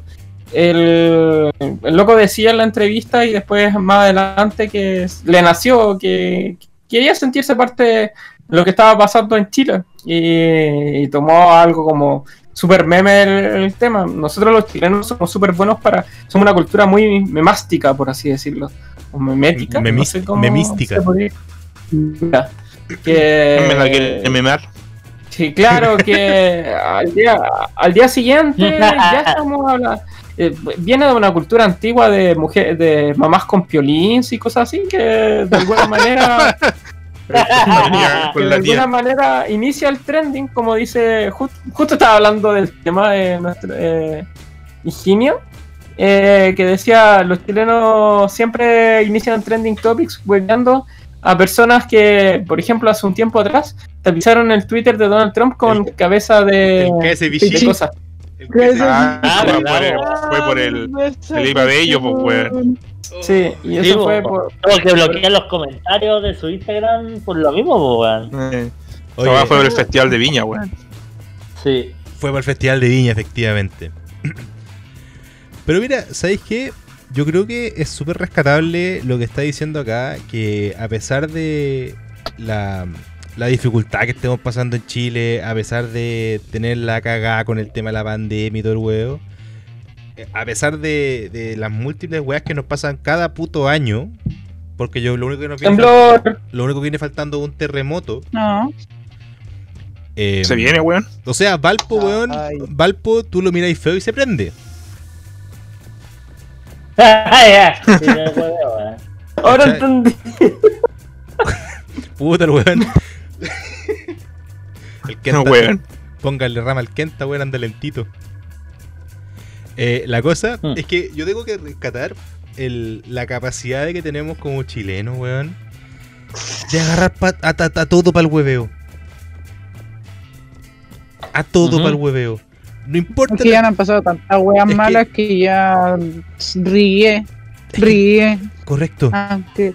El, el loco decía en la entrevista y después más adelante que le nació, que quería sentirse parte de lo que estaba pasando en Chile y, y tomó algo como super meme el, el tema. Nosotros los chilenos somos súper buenos para, somos una cultura muy memástica, por así decirlo, o memética, Memis- no sé cómo memística. Que, Me la quiere memar. Sí, claro que al día, al día siguiente ya estamos hablando. Eh, viene de una cultura antigua de mujeres, de mamás con piolins y cosas así que de alguna manera, que de alguna manera inicia el trending, como dice, ju- justo estaba hablando del tema de nuestro eh, Higinio, eh, que decía los chilenos siempre inician trending topics hueveando a personas que, por ejemplo, hace un tiempo atrás tapizaron el Twitter de Donald Trump con El- cabeza de, de cosas. Ah, Ah, fue, por el, fue por el. Felipe Abello, pues, weón. Sí, y eso Sí, fue po. por... Como que bloquean los comentarios de su Instagram por lo mismo, po, weón. Eh, Oye, fue por el festival de Viña, weón. Sí. Fue para el Festival de Viña, efectivamente. Pero mira, ¿sabéis qué? Yo creo que es súper rescatable lo que está diciendo acá, que a pesar de la, la dificultad que estemos pasando en Chile, a pesar de tener la cagada con el tema de la pandemia y todo el huevo, eh, a pesar de, de las múltiples weas que nos pasan cada puto año, porque yo lo único que nos viene, fal- Temblor. lo único que viene faltando es un terremoto. No. eh, Se viene, weón. o sea, Valpo, weón, Ay. Valpo, tú lo miráis feo y se prende. Weón. Ahora entendí. Puta el weón. El No, Kenta, weón. Póngale rama al Kenta, weón, anda lentito. Eh, la cosa Hmm. es que yo tengo que rescatar el- la capacidad de que tenemos como chilenos, weón. De agarrar pa- a, a- a todo para el hueveo. A todo para el hueveo. No importa. Es que ya no han pasado tantas weas Es que- malas que, ya ríe, ríe. Correcto. Aunque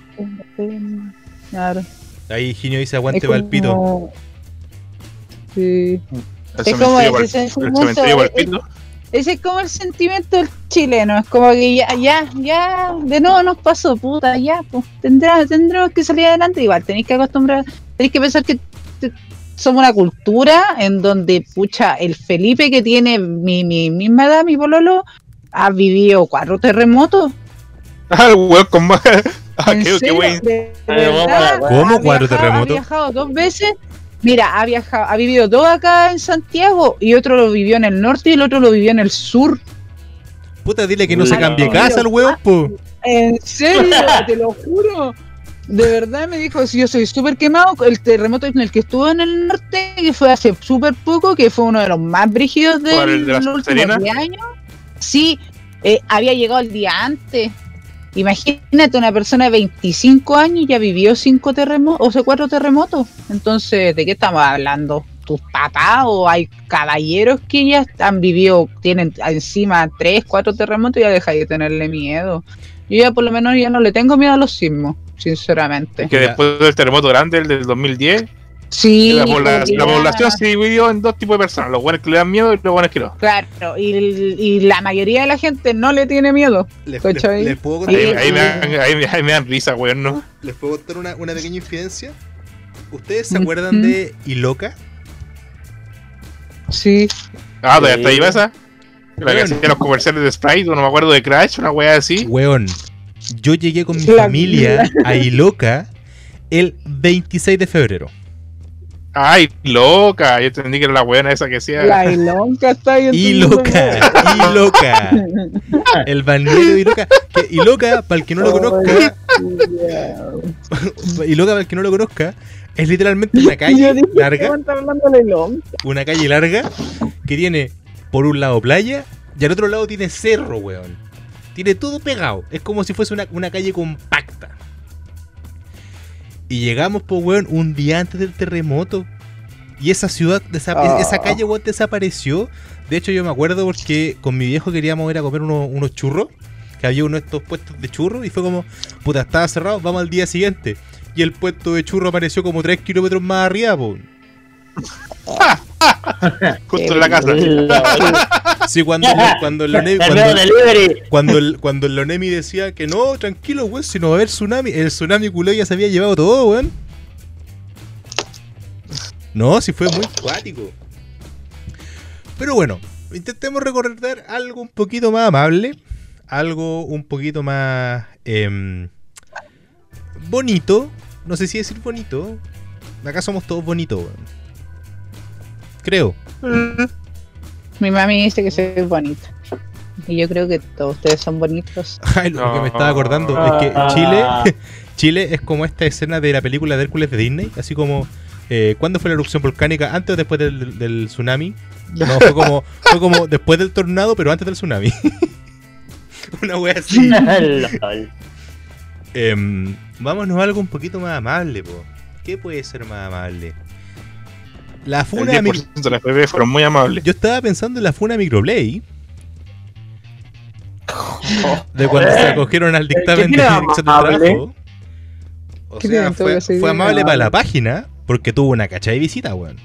claro. Ahí Ginio dice aguante como- Valpito. Sí. El Es como ese el Valpito. Ese es como el sentimiento del chileno, es como que ya, ya, ya, de nuevo nos pasó, puta, ya, pues tendrá, tendremos que salir adelante, igual tenéis que acostumbrar, tenéis que pensar que te- somos una cultura en donde, pucha, el Felipe que tiene mi, mi misma edad, mi pololo, ha vivido cuatro terremotos. Ah, el weón con más. Ah, ¿En qué, ¿Cómo cuatro terremotos? Ha viajado dos veces. Mira, ha viajado, ha vivido dos acá en Santiago y otro lo vivió en el norte y el otro lo vivió en el sur. Puta, dile que no se cambie no. casa el weón, po. En serio, te lo juro. De verdad me dijo, si yo soy súper quemado, el terremoto en el que estuvo en el norte, que fue hace súper poco, que fue uno de los más brígidos de, ¿Cuál, el de los últimos Serena? 10 años. Sí, eh, había llegado el día antes. Imagínate, una persona de 25 años ya vivió cinco terremotos, o sea, cuatro terremotos. Entonces, ¿de qué estamos hablando? ¿Tus papás o hay caballeros que ya han vivido, tienen encima tres, cuatro terremotos y ya dejáis de tenerle miedo? Yo ya por lo menos ya no le tengo miedo a los sismos, sinceramente. Que después del terremoto grande, el del 2010, Sí, La, población se dividió en dos tipos de personas, los buenos que le dan miedo y los buenos que no. Claro, y, y la mayoría de la gente no le tiene miedo. Les, ¿Cachai? les- les puedo contar, Ahí, me, dan, ahí, me- ahí me dan risa, weón, ¿no? les puedo contar una, una pequeña infidencia. ¿Ustedes se acuerdan de Iloca? Sí. Ah, todavía Sí. está ahí esa. La que hacía los comerciales de Sprite, o no me acuerdo de Crash, una weá así. Weón, yo llegué con mi La familia a Iloca el 26 de febrero. Ay, loca. Yo entendí que era la buena esa que hacía. La ilonca está ahí Iloca, Iloca. El balneario de Iloca. Que Iloca, para el que no lo conozca, Iloca, para el que no lo conozca, es literalmente una calle larga. una calle larga que tiene por un lado playa y al otro lado tiene cerro, weón. Tiene todo pegado. Es como si fuese una, una calle compacta. Y llegamos, pues, weón, un día antes del terremoto. Y esa ciudad, Ah. esa calle, weón, desapareció. De hecho, yo me acuerdo porque con mi viejo queríamos ir a comer unos, unos churros. Que había uno de estos puestos de churros. Y fue como, puta, estaba cerrado, vamos al día siguiente. Y el puesto de churro apareció como 3 kilómetros más arriba, pues. Justo en la casa. Sí, cuando, cuando, el cuando, cuando, el, cuando el Lonemi decía que no, tranquilo, weón, si no va a haber tsunami, el tsunami culo ya se había llevado todo, weón. No, si fue muy cuático. Pero bueno, intentemos recordar algo un poquito más amable, algo un poquito más em, bonito. No sé si decir bonito. Acá somos todos bonitos, weón. Creo. Mi mami dice que soy bonita. Y yo creo que todos ustedes son bonitos. Ay, lo que me estaba acordando Ah. es que Chile, Chile es como esta escena de la película de Hércules de Disney, así como eh, ¿cuándo fue la erupción volcánica? ¿Antes o después del, del tsunami? No, fue como, fue como después del tornado, pero antes del tsunami. Una wea así. Em, vámonos a algo un poquito más amable, po. ¿Qué puede ser más amable? La funa mi- 10% de las bebés fueron muy amables. Yo estaba pensando en la funa microplay. De cuando se acogieron al dictamen de trabajo. O ¿Qué sea, fue, fue amable para la página porque tuvo una cacha de visita, weón.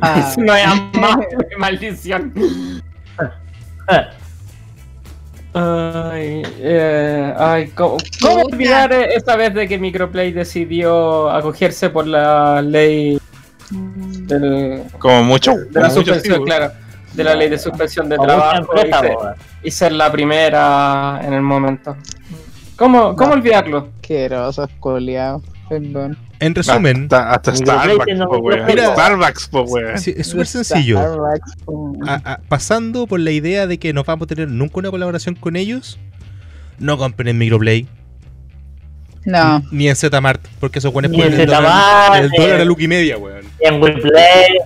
Ah, No es amable, maldición. Ay, eh, ay, ¿cómo, cómo olvidar eh, esa vez de que Microplay decidió acogerse por la ley del, Como mucho. de la como mucho, suspensión, claro, de la ley de suspensión de trabajo y empresa, ser, po. y ser la primera en el momento. ¿Cómo, cómo No. olvidarlo? asquerosos, coleados. Perdón. En resumen, Hasta, hasta Starbucks, tiene po. Mira. Starbucks, po, sí, es súper sencillo. A- a- pasando por la idea de que no vamos a tener nunca una colaboración con ellos, no compren en Microplay No. ni en Zmart, porque esos buenos Ni en ponen el dólar, el dólar a eh. look y media, weón. En WePlay.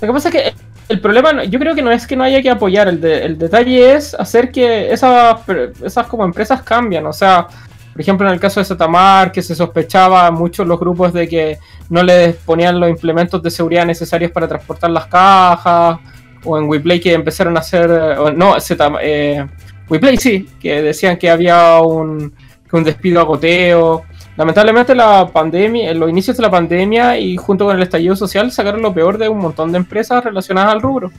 Lo que pasa es que el problema, yo creo que no es que no haya que apoyar, el, de- el detalle es hacer que esas, esas como empresas cambian, o sea, por ejemplo en el caso de Zetamar, que se sospechaba mucho los grupos de que no les ponían los implementos de seguridad necesarios para transportar las cajas, o en WePlay que empezaron a hacer, eh, no, Zetam- eh, WePlay sí, que decían que había un, que un despido a goteo. Lamentablemente la pandemia, en los inicios de la pandemia y junto con el estallido social sacaron lo peor de un montón de empresas relacionadas al rubro.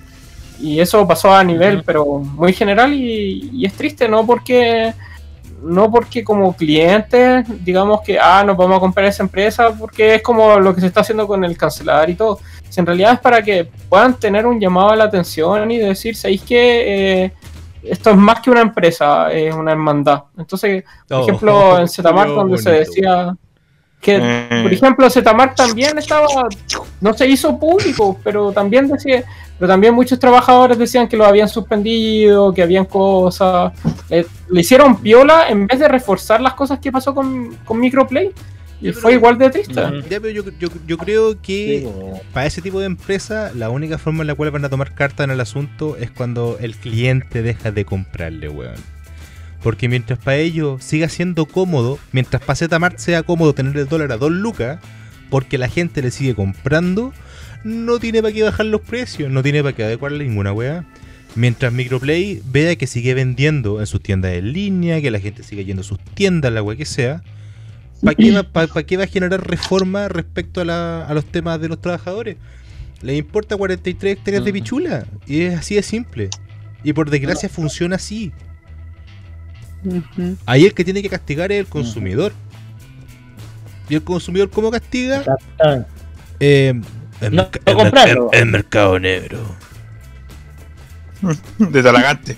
Y eso pasó a nivel, pero muy general y, y es triste, no porque no porque como clientes digamos que ah nos vamos a comprar esa empresa porque es como lo que se está haciendo con el cancelar y todo. Si en realidad es para que puedan tener un llamado a la atención y decir, ¿sabéis que esto es más que una empresa, es una hermandad? Entonces, por Oh, ejemplo, en Zetamark donde se decía que, Eh. por ejemplo, Zetamark también estaba, no se hizo público, pero también decía, pero también muchos trabajadores decían que lo habían suspendido, que habían cosas, eh, le hicieron piola en vez de reforzar las cosas que pasó con, con Microplay. Y fue igual de triste. Ya, pero yo, yo, yo creo que Sí, para ese tipo de empresa, la única forma en la cual van a tomar carta en el asunto es cuando el cliente deja de comprarle, weón. Porque mientras para ellos siga siendo cómodo, mientras para Zmart sea cómodo tener el dólar a 2 lucas, porque la gente le sigue comprando, no tiene para qué bajar los precios, no tiene para qué adecuarle ninguna weá. Mientras Microplay vea que sigue vendiendo en sus tiendas en línea, que la gente sigue yendo a sus tiendas, la weá que sea, ¿para qué, va, pa- pa' qué va a generar reforma respecto a, la- a los temas de los trabajadores? Les importa 43 hectáreas de Mm. pichula. Y es así de simple. Y por desgracia funciona así. Ahí el que tiene que castigar es el consumidor. ¿Y el consumidor cómo castiga? Eh, el, No, merca- no el mer- comprarlo. el- el mercado negro. De Talagante.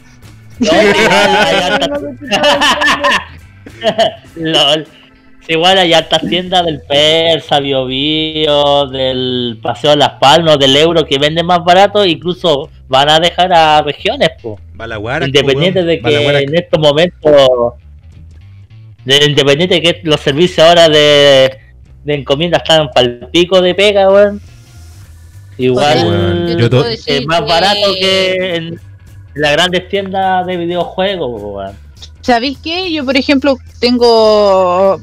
LOL. Sí, igual hay hartas tiendas del Persa, Bio Bio, del Paseo de las Palmas, del Euro que venden más barato, incluso van a dejar a regiones, po. Balaguara. independiente de que en estos momentos, de- independiente de que los servicios ahora de, de encomienda están para el pico de pega, weón. Igual yo decir es más barato que en las grandes tiendas de videojuegos, weón. ¿Sabéis qué? Yo, por ejemplo, tengo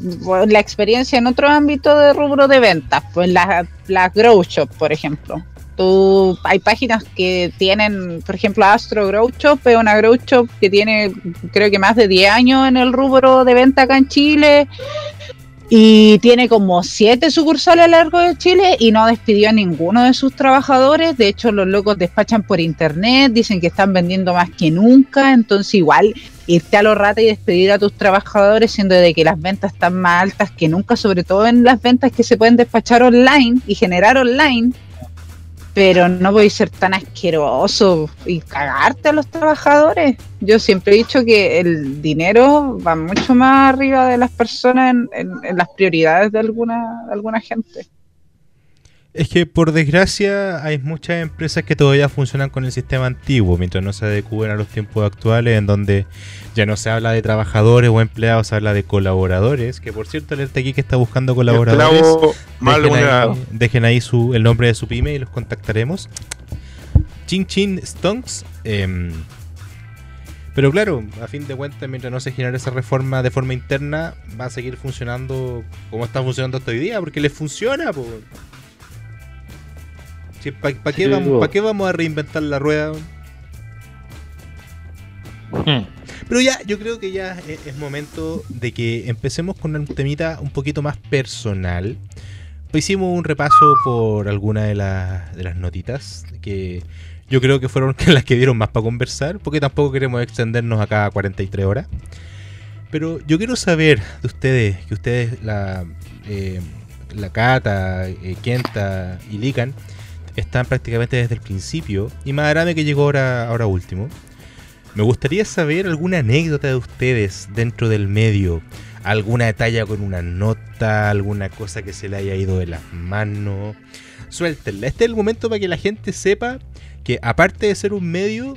la experiencia en otro ámbito de rubro de ventas, pues las las Grow Shop, por ejemplo. Tú, hay páginas que tienen, por ejemplo, Astro Grow Shop, es una Grow Shop que tiene, creo que más de 10 años en el rubro de venta acá en Chile. Y tiene como siete sucursales a lo largo de Chile y no despidió a ninguno de sus trabajadores. De hecho, los locos despachan por internet, dicen que están vendiendo más que nunca. Entonces, igual irte a los rata y despedir a tus trabajadores, siendo de que las ventas están más altas que nunca, sobre todo en las ventas que se pueden despachar online y generar online. Pero no podéis ser tan asqueroso y cagarte a los trabajadores. Yo siempre he dicho que el dinero va mucho más arriba de las personas en, en- en las prioridades de alguna, de alguna gente. Es que por desgracia hay muchas empresas que todavía funcionan con el sistema antiguo, mientras no se adecúen a los tiempos actuales, en donde ya no se habla de trabajadores o empleados, se habla de colaboradores. Que por cierto, Alerta aquí que está buscando colaboradores. Dejen ahí, dejen ahí su, el nombre de su pyme y los contactaremos. Chin Chin Stonks. em, pero claro, a fin de cuentas, mientras no se genere esa reforma de forma interna, va a seguir funcionando como está funcionando hasta hoy día, porque les funciona. ¿Para qué, Sí, vamos, pa' qué vamos a reinventar la rueda? Hmm. Pero ya, yo creo que ya es, es momento de que empecemos con un temita un poquito más personal. Pues hicimos un repaso por alguna de, las- de las notitas que yo creo que fueron las que dieron más para conversar, porque tampoco queremos extendernos acá a 43 horas. Pero yo quiero saber de ustedes, que ustedes, la, eh, la Cata, eh, Kenta y Likan, están prácticamente desde el principio, y Madarame que llegó ahora, ahora último. Me gustaría saber alguna anécdota de ustedes dentro del medio. Alguna detalle con una nota, alguna cosa que se le haya ido de las manos. Suéltenla. Este es el momento para que la gente sepa que aparte de ser un medio,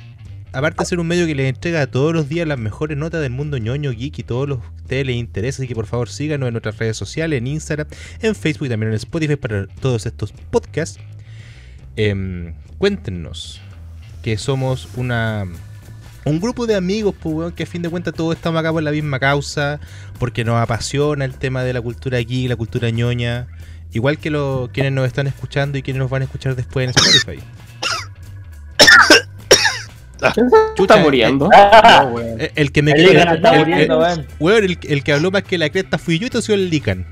aparte de ser un medio que les entrega todos los días las mejores notas del mundo ñoño, geek y todos los que ustedes les interesa, así que por favor síganos en nuestras redes sociales, en Instagram, en Facebook y también en Spotify para todos estos podcasts. Em, cuéntenos que somos una un grupo de amigos, pues, weón, que a fin de cuentas todos estamos acá por la misma causa, porque nos apasiona el tema de la cultura aquí, la cultura ñoña, igual que los quienes nos están escuchando y quienes nos van a escuchar después en Spotify. ¿Quién se Chucha, está muriendo? Weón. El, el que me el Ligan está el- muriendo, el, el que habló más que la cresta fui yo y te soy el Lican.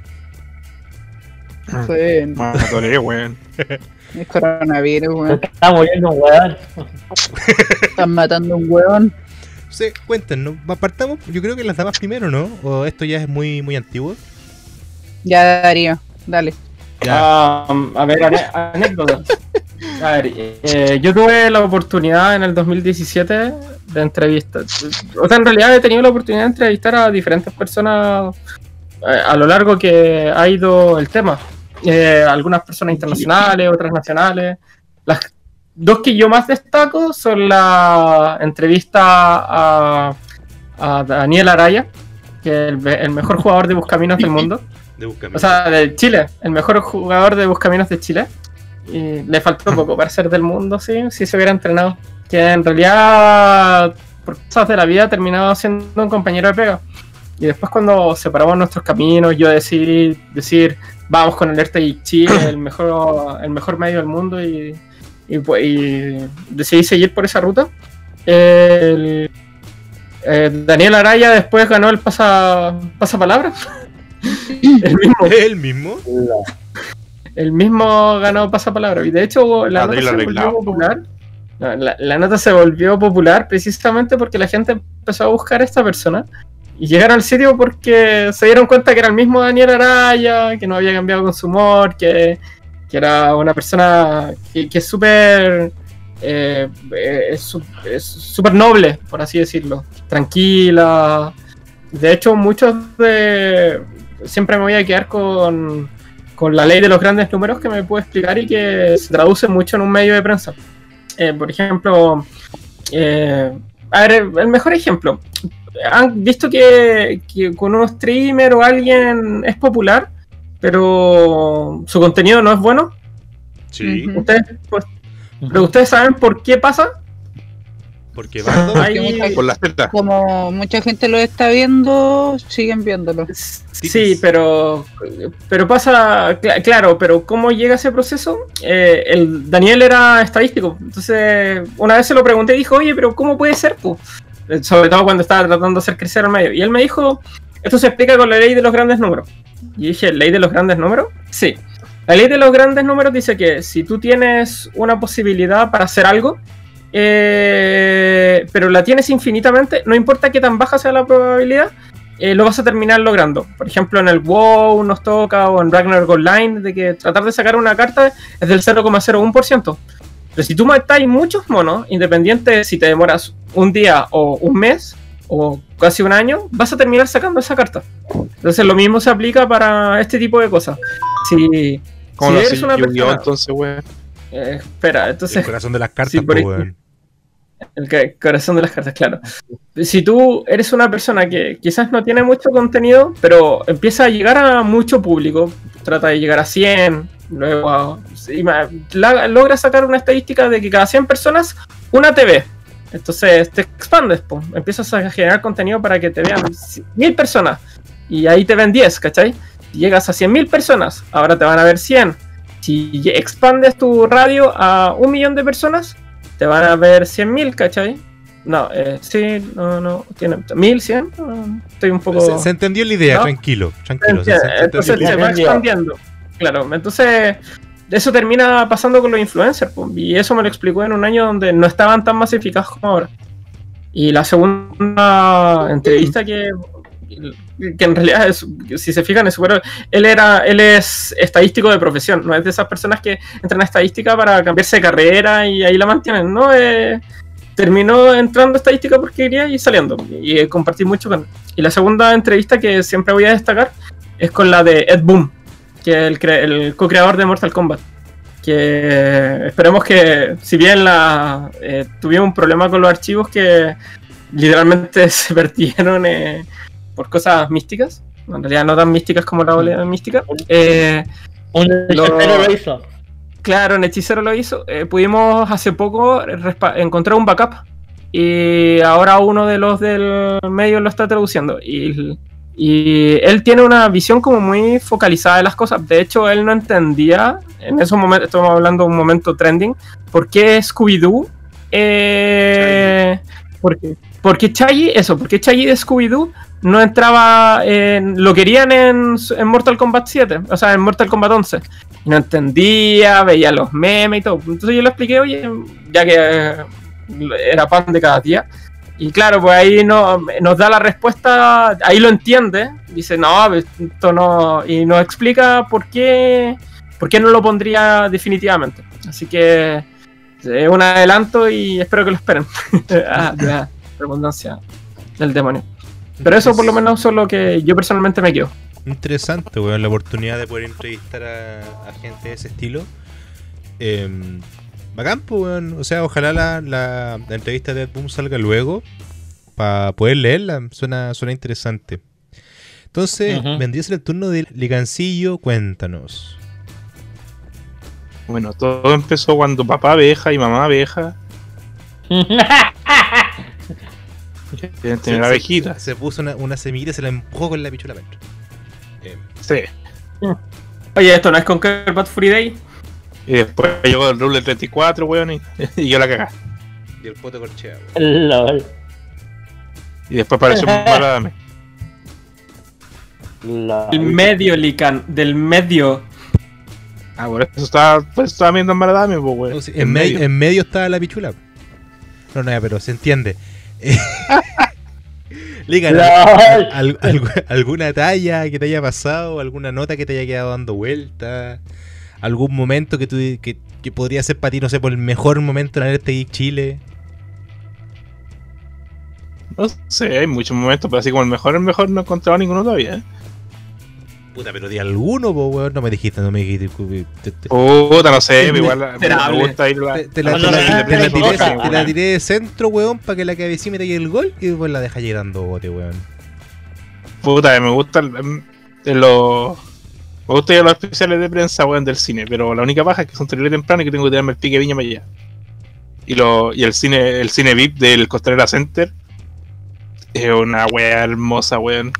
Fue Matolé, weón. el coronavirus, weón. está muriendo un weón. Están matando un hueón. Sí, cuéntenos, partamos, yo creo que las damas primero, ¿no? O esto ya es muy, muy antiguo. Ya, Darío, dale. Ya. Ah, a ver, anécdotas. A ver, eh, yo tuve la oportunidad en el 2017 de entrevistar. O sea, en realidad he tenido la oportunidad de entrevistar a diferentes personas eh, a lo largo que ha ido el tema. Eh, algunas personas internacionales, otras nacionales. Las dos que yo más destaco son la entrevista a, a Daniel Araya, que es el, el mejor jugador de Buscaminos del mundo. de Búscame. O sea, de Chile, el mejor jugador de Buscaminos de Chile. Y le faltó poco para ser del mundo, sí, si se hubiera entrenado. Que en realidad, por cosas de la vida, terminaba siendo un compañero de pega. Y después cuando separamos nuestros caminos, yo decidí decir, vamos con Alerta y Chile, el mejor, el mejor medio del mundo, y, y, y decidí seguir por esa ruta. El- eh, Daniel Araya después ganó el pasa, pasapalabra. El mismo, ¿El mismo? el mismo ganó pasapalabra. Y de hecho, la nota se volvió popular. La nota se volvió popular precisamente porque la gente empezó a buscar a esta persona. Y llegaron al sitio porque se dieron cuenta que era el mismo Daniel Araya, que no había cambiado con su humor, que, que era una persona que, es súper. eh, eh, es súper noble, por así decirlo. Tranquila. De hecho, muchos de. Siempre me voy a quedar con, con la ley de los grandes números que me puedo explicar y que se traduce mucho en un medio de prensa. Eh, por ejemplo, a ver, el mejor ejemplo. ¿Han visto que, que con un streamer o alguien es popular, pero su contenido no es bueno? Sí. ¿Ustedes, pues, pero ustedes saben por qué pasa? Porque. Hay- Por la. Como mucha gente lo está viendo, siguen viéndolo. Sí, pero, pero pasa, cl- claro, pero ¿cómo llega ese proceso? Eh, el Daniel era estadístico, entonces una vez se lo pregunté y dijo, oye, pero ¿cómo puede ser? po?" Eh, Sobre todo cuando estaba tratando de hacer crecer al medio. Y él me dijo, esto se explica con la ley de los grandes números. Y dije, ¿ley de los grandes números? Sí. La ley de los grandes números dice que si tú tienes una posibilidad para hacer algo, eh, pero la tienes infinitamente, no importa qué tan baja sea la probabilidad, eh, lo vas a terminar logrando. Por ejemplo, en el WoW nos toca, o en Ragnarok Online, de que tratar de sacar una carta es del 0,01%. Pero si tú matáis muchos monos, independiente de si te demoras un día o un mes o casi un año, vas a terminar sacando esa carta. Entonces lo mismo se aplica para este tipo de cosas. Si, si eres una persona... entonces, weón. eh, espera, El entonces... corazón de las cartas, weón. El ca- corazón de las cartas, claro. Si tú eres una persona que quizás no tiene mucho contenido, pero empieza a llegar a mucho público, trata de llegar a 100, luego a- y ma- la- logra sacar una estadística de que cada 100 personas, una te ve. Entonces te expandes, po. empiezas a generar contenido para que te vean 1000 personas y ahí te ven 10, ¿cachai? Si llegas a 100.000 personas, ahora te van a ver 100. Si expandes tu radio a un millón de personas, te van a ver 100.000, ¿cachai? No, eh, sí, no, no, tiene 1.100, no, estoy un poco... Se, se entendió la idea, ¿No? tranquilo, tranquilo. se- se- se entonces se va expandiendo. Claro, entonces eso termina pasando con los influencers, po, y eso me lo explicó en un año donde no estaban tan masificados como ahora. Y la segunda entrevista que, que en realidad, es- si se fijan, es súper- él era, él es estadístico de profesión, no es de esas personas que entran a estadística para cambiarse de carrera y ahí la mantienen, no Eh, terminó entrando a estadística porque quería y saliendo, y eh, compartí mucho con él. Y la segunda entrevista que siempre voy a destacar es con la de Ed Boon, que es el, el co-creador de Mortal Kombat. Que esperemos que, si bien la eh, tuvimos un problema con los archivos que literalmente se vertieron eh, por cosas místicas, en realidad no tan místicas como la oleada mística, eh, Un Lo- hechicero lo hizo. Claro, en Hechicero lo hizo. Eh, pudimos hace poco encontrar un backup. Y ahora uno de los del medio lo está traduciendo. Y, y él tiene una visión como muy focalizada de las cosas. De hecho, él no entendía, en esos momentos, estamos hablando de un momento trending, por qué Scooby-Doo. Eh, por, qué Chaggy, eso, por qué Chaggy de Scooby-Doo no entraba en. Lo querían en, en Mortal Kombat 7, o sea, en Mortal Kombat 11 no entendía, veía los memes y todo. Entonces yo le expliqué, oye, ya que eh, era pan de cada día. Y claro, pues ahí no, nos da la respuesta, ahí lo entiende, dice, no, esto no, y nos explica por qué, por qué no lo pondría definitivamente. Así que es un adelanto y espero que lo esperen. ah, la redundancia del demonio. Pero eso por lo menos es lo que yo personalmente me quedo. Interesante, weón, la oportunidad de poder entrevistar a, a gente de ese estilo. Eh, bacán, pues, weón. O sea, ojalá la, la, la entrevista de Ed Boom salga luego para poder leerla. Suena, suena interesante. Entonces, Ujú. vendría a ser el turno del Ligancillo. Cuéntanos. Bueno, todo empezó cuando papá abeja y mamá abeja quieren tener Se- abejitas. Se, se puso una, una semillita y se la empujó con la pichula adentro. Eh, Sí. Oye, esto no es Conquer Bad Free Day. Y después llegó el Rule 34, weón, y, y yo la cagá. y el poto corchea, weón. LOL. Y después apareció Maradame. El medio, Lican, del medio. Ah, por eso estaba, por eso estaba viendo en Maradame, pues, weón. No, sí, en, medio, en medio estaba la pichula. No, no, ya, pero se entiende. Ligan, al- al- ¿alguna talla que te haya pasado? ¿Alguna nota que te haya quedado dando vuelta? ¿Algún momento que, tú, que, que podría ser para ti, no sé, por el mejor momento en Alerta Geek Chile? No sé, hay muchos momentos, pero así como el mejor, el mejor no he encontrado ninguno todavía. ¿eh? Puta, pero di alguno, po, weón. No me dijiste, no me dijiste. te- te- Puta, no sé, igual me- gusta ir la. Te, te la, tiré, de centro, weón, para que la cabecita te llegue el gol y después la deja llegando bote, weón. Puta, me gusta el- de los. Me gusta ir a los especiales de prensa, weón, del cine, pero la única paja es que son terrible temprano y que tengo que tirarme el pique viña para allá. Y, lo, y el cine el cine VIP del Costanera Center es una wea hermosa, weón.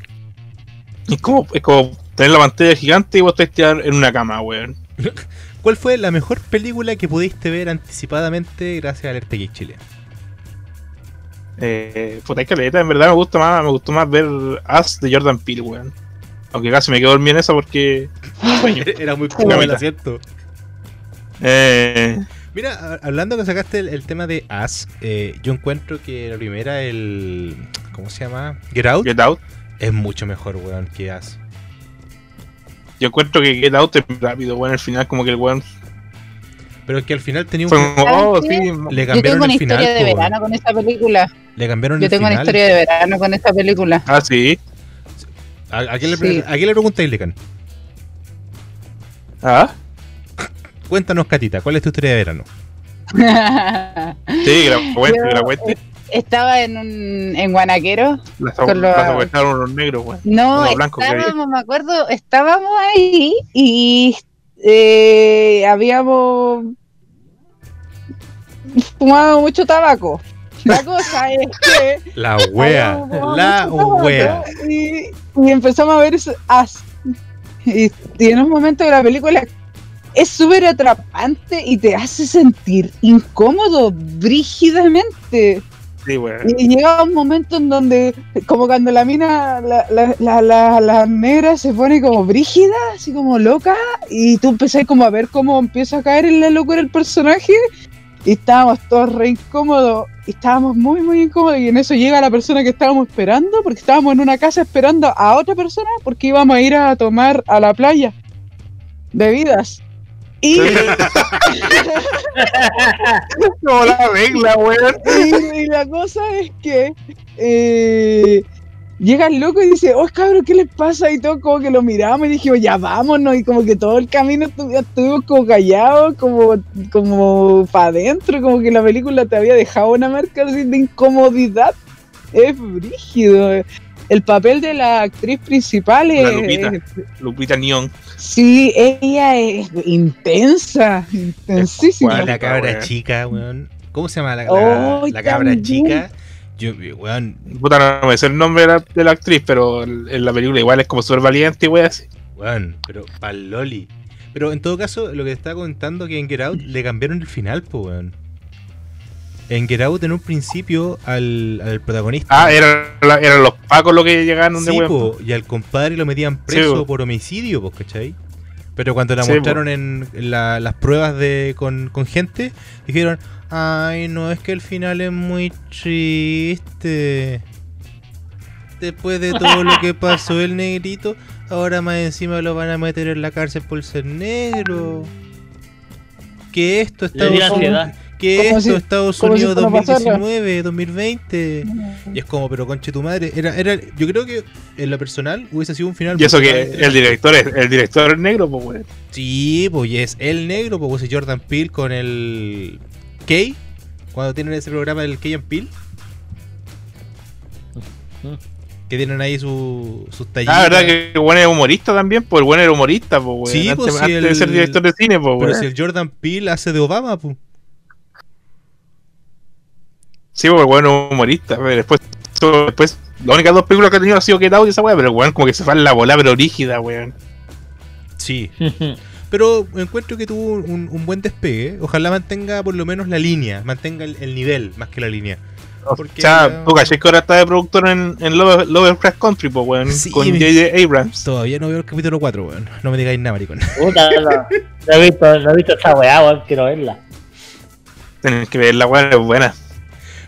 Es como, es como tener la pantalla gigante y vos estás tirado en una cama, weón. ¿Cuál fue la mejor película que pudiste ver anticipadamente gracias a Alerta Geek Chile? Eh, puta, caleta, en verdad me gusta más, me gustó más ver Us de Jordan Peele, weón. Aunque casi me quedo dormido en esa porque. Era muy cool, la ¿cierto? Eh, Mira, hablando que sacaste el, el tema de As, eh, yo encuentro que la primera, el. ¿Cómo se llama? Get Out, Get Out. es mucho mejor, weón, que As. Yo encuentro que Get Out es rápido, weón. Al final, como que el weón Pero es que al final tenía un. fue como, ¿Sabes oh, sí. Le Yo cambiaron tengo una el final. historia de verano con esa película. Le cambiaron Yo el tengo una historia de verano con esa película. Ah, sí. ¿A, a quién le, Sí. pre- a quién le preguntáis, Lecan? Ah, Cuéntanos, Catita, ¿cuál es tu historia de verano? sí, que la cuente, la cuente. Estaba en un en Guanaquero. Las con los- negros, weón. No, estábamos, me acuerdo, estábamos ahí y eh, habíamos fumado mucho tabaco. La cosa es que La wea, la wea. Y, y empezamos a ver eso, as- y, y en un momento de la película es súper atrapante y te hace sentir incómodo, brígidamente. Sí. Y llega un momento en donde, como cuando la mina, la, la, la, la- la negra se pone como brígida, así como loca, y tú empezás como a ver cómo empieza a caer en la locura el personaje, y estábamos todos re incómodos, y estábamos muy, muy incómodos, y en eso llega la persona que estábamos esperando, porque estábamos en una casa esperando a otra persona, porque íbamos a ir a tomar a la playa bebidas. Y, Como la regla, weón. y, y la cosa es que eh, llega el loco y dice, oh cabrón, ¿qué les pasa? Y todo como que lo miramos y dijimos, ya vámonos. Y como que todo el camino estu- estuvimos como callados, como, como para adentro, como que la película te había dejado una marca así de incomodidad. Es brígido. El papel de la actriz principal es... La Lupita. Lupita Neon. Sí, ella es intensa, intensísima. La cabra chica, weón. ¿Cómo se llama la, la, Oh, la cabra también. chica? Yo, weón, Puta, no me sé el nombre de la, de la actriz, pero en la película igual es como súper valiente, weón. así. weón, pero pa'l loli. Pero en todo caso, lo que te estaba contando que en Get Out le cambiaron el final, po, weón. En Get Out, en un principio, al, al protagonista. Ah, eran, eran los pacos los que llegaron de Sí, weón. po, y al compadre lo metían preso po. por homicidio, pues, ¿cachai? Pero cuando la Sí, mostraron en la- las pruebas de con, con gente, dijeron, ay, no, es que el final es muy triste. Después de todo lo que pasó el negrito, ahora más encima lo van a meter en la cárcel por ser negro. Que esto Estados Unidos, que esto si- Estados si Unidos esto no pasara. 2019, 2020. Y es como, pero conche tu madre. Era, era, yo creo que en lo personal hubiese sido un final. Y eso que el director es el director es negro, pues. Sí, pues y es el negro, pues es Jordan Peele con el Kay. Cuando tienen ese programa del Kay and Peele. Que tienen ahí su, sus tallitas. Ah, verdad que el weón es humorista también, pues el weón era humorista, pues. Sí, antes, pues, sí, antes de el- ser director de cine, pues Pero si el Jordan Peele hace de Obama, pues. Sí, pues el weón es humorista. pero después, después, las únicas dos películas que ha tenido ha sido Get Out y esa weá, pero el weón como que se fue en la bola, pero rígida, weón. Sí. Pero encuentro que tuvo un, un buen despegue. Ojalá mantenga por lo menos la línea, mantenga el, el nivel más que la línea. O Porque sea, ya- tú caché que ahora está de productor en, en Love- Lovecraft Country, pues, weón, Sí, con J.J. Abrams. Todavía no veo el capítulo 4, weón. No me digáis nada, maricón. Puta, no, no he visto, no he visto esa weá, weón, quiero verla. Tenés que ver la weá, es buena.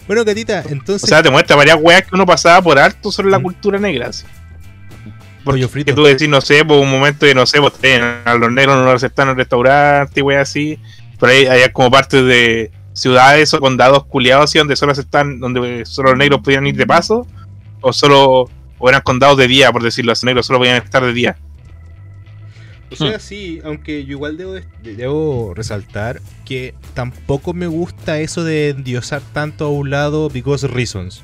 Bueno, Catita, O entonces. sea, te muestra varias weas que uno pasaba por alto sobre la Mm. cultura negra. Así. Pollo Que frito. tú decís, no sé, por un momento que no sé, pues te- a los negros no los aceptan en el restaurante así. Por ahí hay como partes de ciudades o condados culiados así donde solo aceptan, donde solo los negros podían ir de paso, o solo, o eran condados de día, por decirlo así, los negros solo podían estar de día. O sea, sí, aunque yo igual debo, debo resaltar que tampoco me gusta eso de endiosar tanto a un lado because reasons.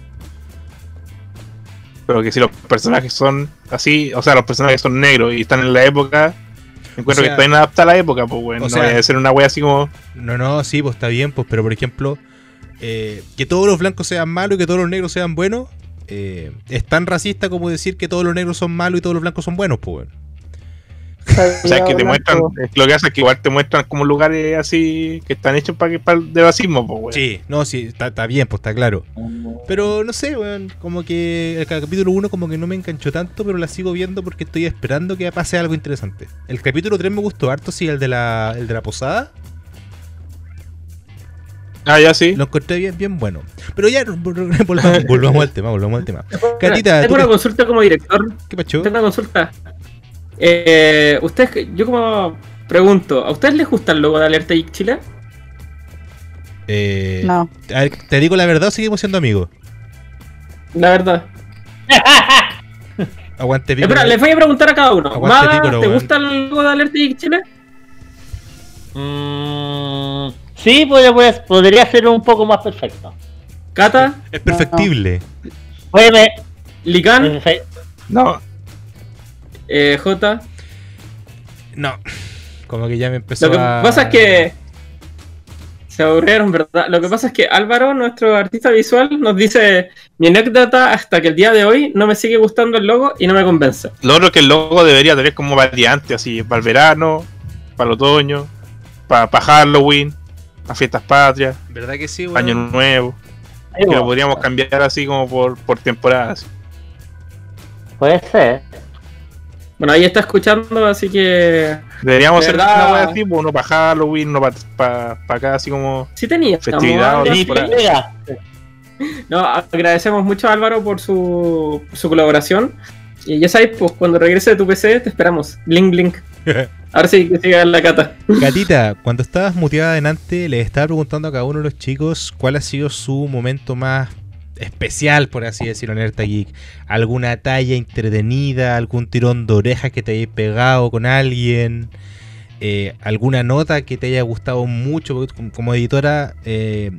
Pero que si los personajes son así, o sea, los personajes son negros y están en la época, encuentro O sea- que está bien adaptada a la época, pues bueno, o no vaya a ser una wea así como. No, no, sí, pues está bien, pues, pero por ejemplo, eh, que todos los blancos sean malos y que todos los negros sean buenos, eh, es tan racista como decir que todos los negros son malos y todos los blancos son buenos, pues. bueno. O sea, que te muestran, es lo que hace es que igual te muestran como lugares así que están hechos para que para el de racismo, pues bueno. Sí, no, sí, está, está bien, pues está claro. Pero no sé, weón, como que el capítulo 1 como que no me enganchó tanto, pero la sigo viendo porque estoy esperando que pase algo interesante. El capítulo 3 me gustó harto, sí, el de la, el de la posada. Ah, ya sí. Lo encontré bien, bien bueno. Pero ya, volvamos, volvamos al tema, volvamos al tema. Catita, tengo ¿tú una consulta como director. ¿qué pacho? Tengo una consulta. Eh, ustedes, yo como pregunto, ¿a ustedes les gusta el logo de Alerta Geek Chile? Eh, No. a ver, ¿Te digo la verdad o seguimos siendo amigos? La verdad. Aguante, pico. Espera, les voy a preguntar a cada uno. Aguante, ¿te weón. gusta el logo de Alerta Geek Chile? Mm, sí, podría, podría- podría ser un poco más perfecto. Cata, Es perfectible. Oye, me, Lican, No, eh, J. No. Como que ya me empezó Lo que a... pasa es que se aburrieron, ¿verdad? Lo que pasa es que Álvaro, nuestro artista visual, nos dice mi anécdota hasta que el día de hoy no me sigue gustando el logo y no me convence. lo otro que el logo debería tener como variante, así, para el verano, para el otoño, para, Halloween, para fiestas patrias, ¿Verdad que sí, año nuevo. Que lo podríamos cambiar así como por, por temporadas. puede ser. Bueno, ahí está escuchando, así que Deberíamos De hacer verdad. una wea así, pues, uno para Halloween, uno para acá, así como. sí tenía. Festividad. No, agradecemos mucho a Álvaro por su, su colaboración. Y ya sabéis, pues cuando regrese de tu PC te esperamos. Blink, blink. Ahora sí que siga la cata. Gatita, cuando estabas muteada adelante, le estaba preguntando a cada uno de los chicos cuál ha sido su momento más especial, por así decirlo, en Alerta Geek. ¿Alguna talla entretenida? ¿Algún tirón de orejas que te hayas pegado con alguien? eh, ¿Alguna nota que te haya gustado mucho? Porque como- editora, eh,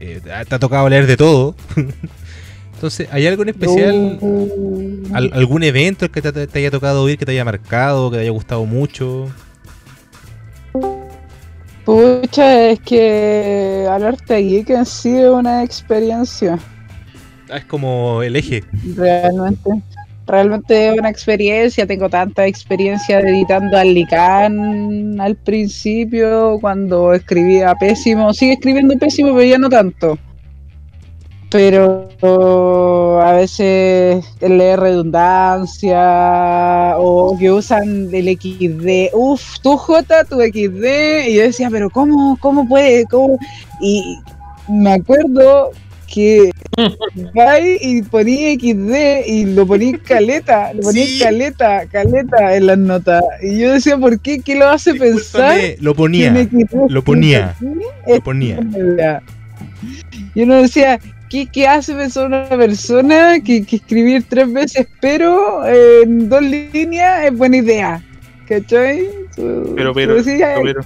eh, te ha tocado leer de todo. Entonces, ¿hay algo en especial? Al- ¿Algún evento que te, te haya tocado oír, que te haya marcado, que te haya gustado mucho? Pucha, es que Alerta Geek en sí es una experiencia. Es como el eje. Realmente. Realmente es una experiencia. Tengo tanta experiencia editando al Lican al principio, cuando escribía pésimo. Sigue escribiendo pésimo, pero ya no tanto. Pero a veces leer redundancia o que usan el XD. Uf, tu J, tu XD. Y yo decía, pero ¿cómo, cómo puede? ¿Cómo? Y me acuerdo que Vai y ponía XD y lo ponía caleta, lo ponía Sí. caleta, caleta en las notas. Y yo decía, ¿por qué? ¿Qué lo hace pensar? Lo ponía. lo ponía, Lo ponía. Yo no decía, ¿qué, qué hace pensar una persona que, que escribir tres veces pero en dos líneas es buena idea? ¿Cachai? Pero, pero, pero,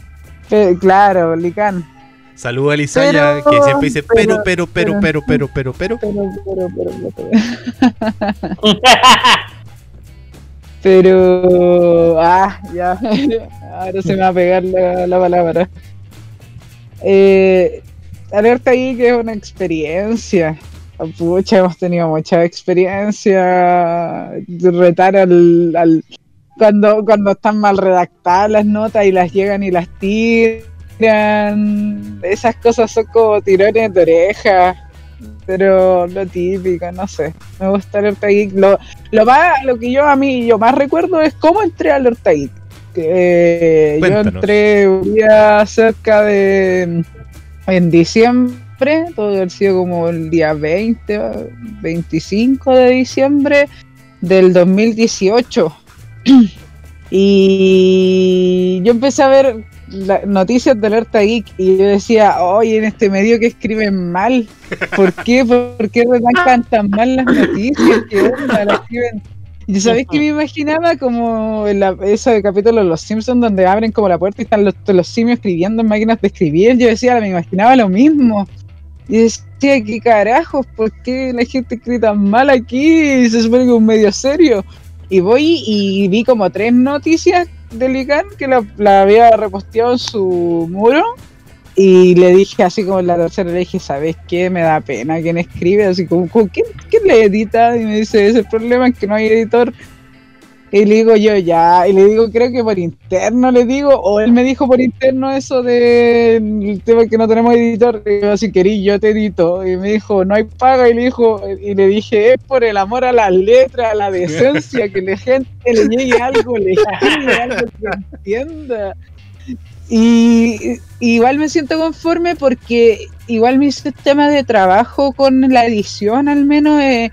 "Pe- claro, Lican. Saluda a Lisaya, Pero- que siempre dice pero, pero- pero, pero, pero, pero, pero, pero. Pero, pero, pero, pero, pero. Pero. Ah, ya. Ahora se me va a pegar la, la palabra. Eh, alerta ahí que es una experiencia. Pucha, hemos tenido mucha experiencia. Retar al. al- cuando, cuando están mal redactadas las notas y las llegan y las tiran. Esas cosas son como tirones de oreja. pero lo típico, no sé. Me gusta Alerta Geek. Lo, lo más, lo que yo a mí yo más recuerdo es cómo entré a Alerta Geek. Que, yo Cuéntanos. entré un día cerca de en diciembre, todo haber sido como el día 20, 25 de diciembre del 2018. Y yo empecé a ver la- noticias de Alerta Geek y yo decía, oye, en este medio que escriben mal, ¿por qué? ¿Por qué redactan tan mal las noticias? ¿Qué onda? La escriben- ¿Y sabéis que me imaginaba como la, ese capítulo de Los Simpsons donde abren como la puerta y están los, los simios escribiendo en máquinas de escribir? Yo decía, me imaginaba lo mismo. Y decía, ¿qué carajos? ¿Por qué la gente escribe tan mal aquí? Se supone que es un medio serio. Y voy y vi como tres noticias de Lican que la, la había reposteado en su muro. Y le dije así como en la tercera, le dije, ¿sabes qué? Me da pena quién escribe, así como, ¿quién, quién le edita? Y me dice, ese problema es que no hay editor. Y le digo yo ya, y le digo, creo que por interno le digo, o él me dijo por interno eso del tema que no tenemos editor, y yo, si querís yo te edito, y me dijo, no hay paga, y le dijo, y le dije, es por el amor a las letras, a la decencia, que la gente le llegue algo legible, algo que entienda. Y, igual me siento conforme porque igual mi sistema de trabajo con la edición al menos es,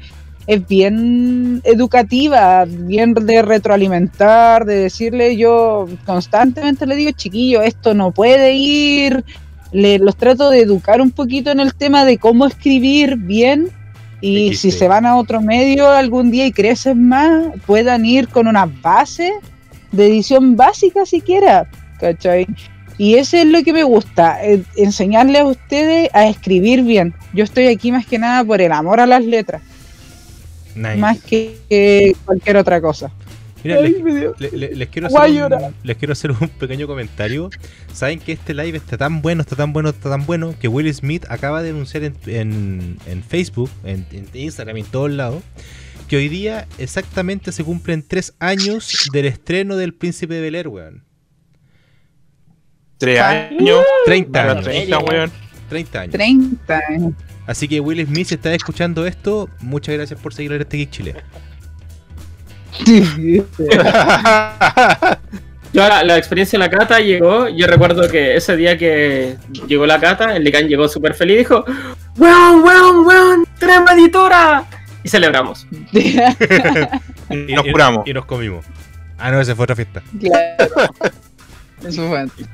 es bien educativa, bien de retroalimentar, de decirle yo constantemente le digo, chiquillo, esto no puede ir, le, los trato de educar un poquito en el tema de cómo escribir bien y si se van a otro medio algún día y crecen más, puedan ir con una base de edición básica siquiera, ¿cachai? Y eso es lo que me gusta, eh, enseñarle a ustedes a escribir bien. Yo estoy aquí más que nada por el amor a las letras, Nice. más que que cualquier otra cosa. Mira, Ay, les, me dio- le- le- les quiero hacer un, les quiero hacer un pequeño comentario. Saben que este live está tan bueno, está tan bueno, está tan bueno que Will Smith acaba de anunciar en, en- en Facebook, en, en Instagram y en todos lados que hoy día exactamente se cumplen tres años del estreno del Príncipe de Bel Air, weón. Tres años. 30 Para años. 30, weón. 30 años. 30. eh. Así que Will Smith, si estás escuchando esto, muchas gracias por seguir a este Geek Chile. Sí, Yo la, la experiencia en la cata llegó, yo recuerdo que ese día que llegó la cata, el Lican llegó súper feliz y dijo, weón, weón, weón, tenemos editora. Y celebramos. Y nos curamos. Y nos comimos. Ah, no, esa fue otra fiesta. claro. Eso fue antes.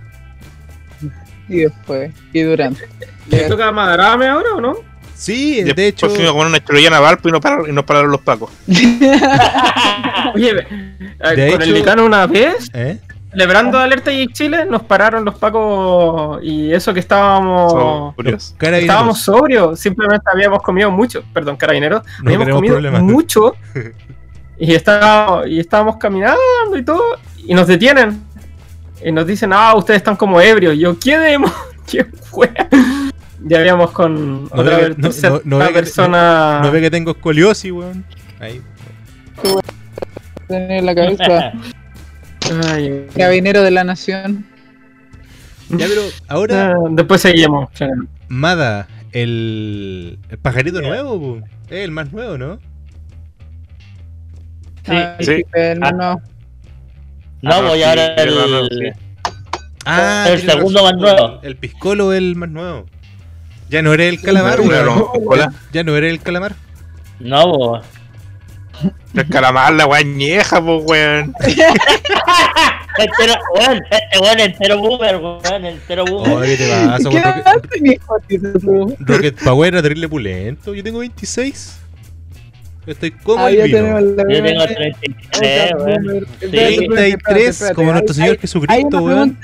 Y después, y durante. ¿Le toca Madarame ahora o no? Sí, Después de hecho. fuimos con una chorillana a Valpo y nos pararon, y nos pararon los pacos. Oye, eh, De con el hecho- Lican una vez, ¿Eh? celebrando Alerta y Chile, nos pararon los pacos y eso que estábamos... Carabineros. Estábamos sobrios, simplemente habíamos comido mucho, perdón, carabineros, No habíamos comido problemas. mucho y estábamos, y estábamos caminando y todo, y nos detienen. Y nos dicen, ah, ustedes están como ebrios. Y yo, ¿qué demo? ¿Qué fue? Ya habíamos con No otra ve que- no- tercera no- no ve que- persona. No ve que tengo escoliosis, weón. Ahí. Tener la cabeza. Ay, Cabinero de la Nación. Ya, pero ahora, ah, después seguimos. Mada, el, el pajarito nuevo, po. Es el más nuevo, ¿no? Sí, Ay, sí. no. No, Ah, voy sí, ahora el más nuevo, el. sí. Ah, El segundo más nuevo. El piscolo es el más nuevo. Ya no eres el calamar, pero, hola. Ya no eres el calamar. No, bo. El calamar, la guañeja, pues, weón. Entero, weón, este weón entero boomer, weón, entero boomer. Oye, ¿qué te pasa, ¿Qué weón? Rocket? Rocket Power era terrible pulento. Yo tengo 26. Estoy como Ah, el vino. Yo tengo Otra 33, weón. boomer. Sí. Espérate, espérate, 33, espérate, como nuestro Señor Jesucristo, una weón.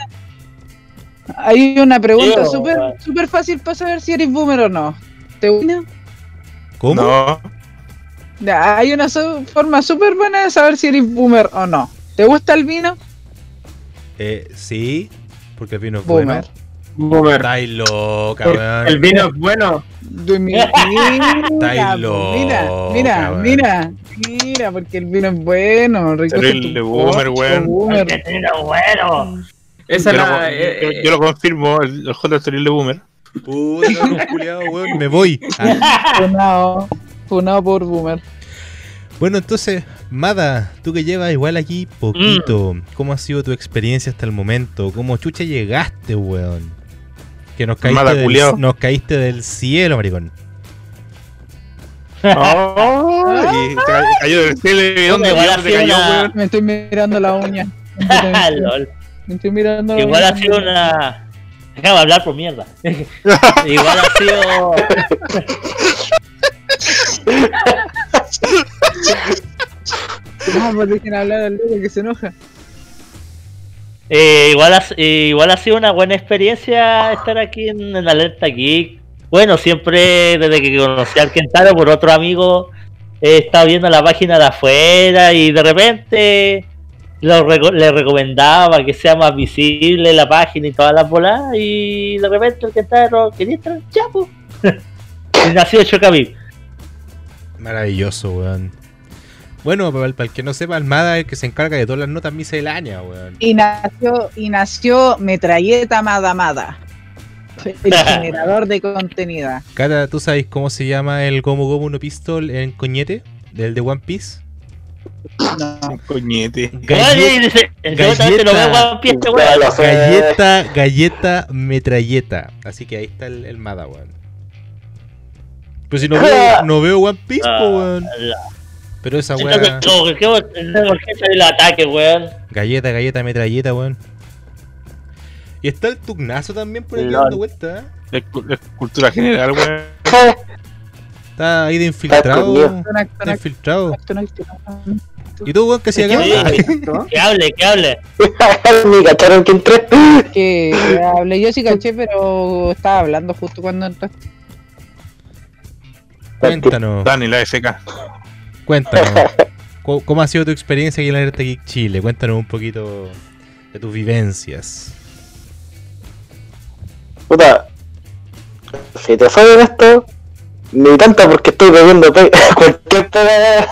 hay una pregunta súper súper fácil para saber si eres boomer o no. ¿Te gusta? ¿Cómo? No, Hay una su- forma súper buena de saber si eres boomer o no. ¿Te gusta el vino? Eh, sí, porque el vino es Boomer. bueno. Boomer. Estáis loca, El, weón. el vino es bueno. De mi- Mira, loca, mira, weón. mira, mira, porque el vino es bueno. recoge Terrible tu boomer, weón. boomer. Este vino bueno. Esa yo, es lo, la. yo- eh, yo lo confirmo, el, el J es terrible boomer. Puta, culiao, weón, me voy. Ah, Funado. Funado por boomer. Bueno, entonces, Mada, tú que llevas igual aquí poquito, Mm. ¿cómo ha sido tu experiencia hasta el momento? ¿Cómo chucha llegaste, weón? Que nos caíste, Mada, del, nos caíste del cielo, maricón. Oh, y te ca- cayó del cielo y ¿dónde, Igual dónde ha te sido cayó, weón? Me estoy mirando la uña. Lol. Me estoy mirando la Igual uña. ha sido una. Déjame hablar por mierda. Igual ha sido. No, pues dejen hablar al loco que se enoja. Eh, igual, ha, eh, igual ha sido una buena experiencia estar aquí en, Alerta Geek. Bueno, siempre desde que conocí al Kentaro por otro amigo, he estado viendo la página de afuera y de repente lo le recomendaba que sea más visible la página y todas las bolas. Y de repente el Kentaro quería estar Chapo. y nació Chocaví. Maravilloso, weón. Bueno, para, para el que no sepa, Almada es el que se encarga de todas las notas misceláneas, weón. Y nació, y nació Metralleta Madamada. El generador de contenido. Cata, ¿tú sabes cómo se llama el Gomu Gomu no Pistol en coñete? Del de One Piece. No. Coñete. El. Galleta, galleta, metralleta. Así que ahí está el, el Mada, weón. Pues si no veo, no veo One Piece, po, Ah, weón. La- Pero esa weá. ¿por qué el ataque, weón? Galleta, galleta, metralleta, weón. Y está el tugnazo también por Lol. dando vuelta. ¿eh? Es cultura general, weón. Está ahí de infiltrado. Acto, infiltrado. ¿Y tú, weón, qué hacía acá? Que hable, que hable. Ni cacharon que entré. Que hablé yo sí caché, pero estaba hablando justo cuando entraste. Cuéntanos, Dani, la FK. Cuéntanos. ¿Cómo, ha sido tu experiencia aquí en la Alerta Geek Chile? Cuéntanos un poquito de tus vivencias. Puta, si te soy honesto, ni tanto porque estoy bebiendo pe- cualquier pega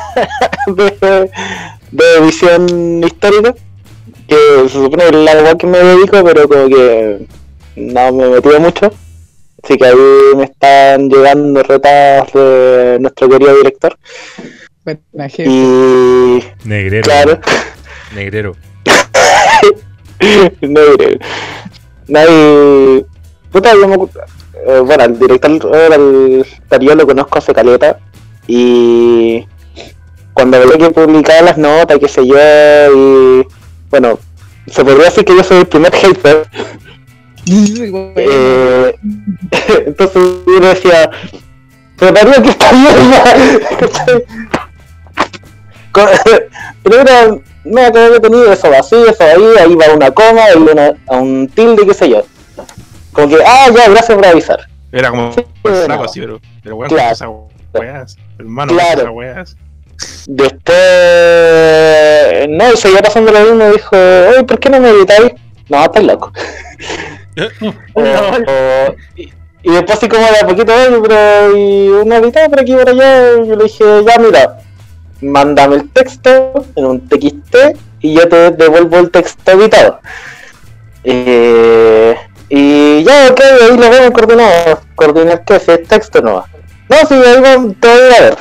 de, de visión histórica, que se supone que es la que me dedico, pero como que no me he metido mucho. Así que ahí me están llegando retas de nuestro querido director. Buena, jefe. Y Negrero. claro, Negrero. diré. Nadie. Puta, yo me eh, bueno, el director del Darío lo conozco hace caleta. Y cuando veía que publicaba las notas, qué sé yo, y bueno, se podría decir que yo soy el primer hater. Eh, entonces yo decía, pero Darío, que está bien. Pero era, no, que había tenido eso así, eso ahí, ahí va una coma, ahí una, a un tilde, qué sé yo. Como que, ah, ya, gracias por avisar. Era como Sí, no. flaco así, pero, pero weón, Claro. esas weas. Hermano, Claro. esas weas. Después, no, y seguía pasando lo mismo, dijo, oye, ¿por qué no me editáis? No, estás loco. O- o- y, y después así como de a poquito, oye, pero y una editada por aquí y por allá, y yo le dije, ya mira, mándame el texto en un TXT y yo te devuelvo el texto editado. Eh, y ya, ok, ahí lo vemos coordinado. Coordinar qué, si es texto no. No, sí, ahí va- te voy a ir a ver.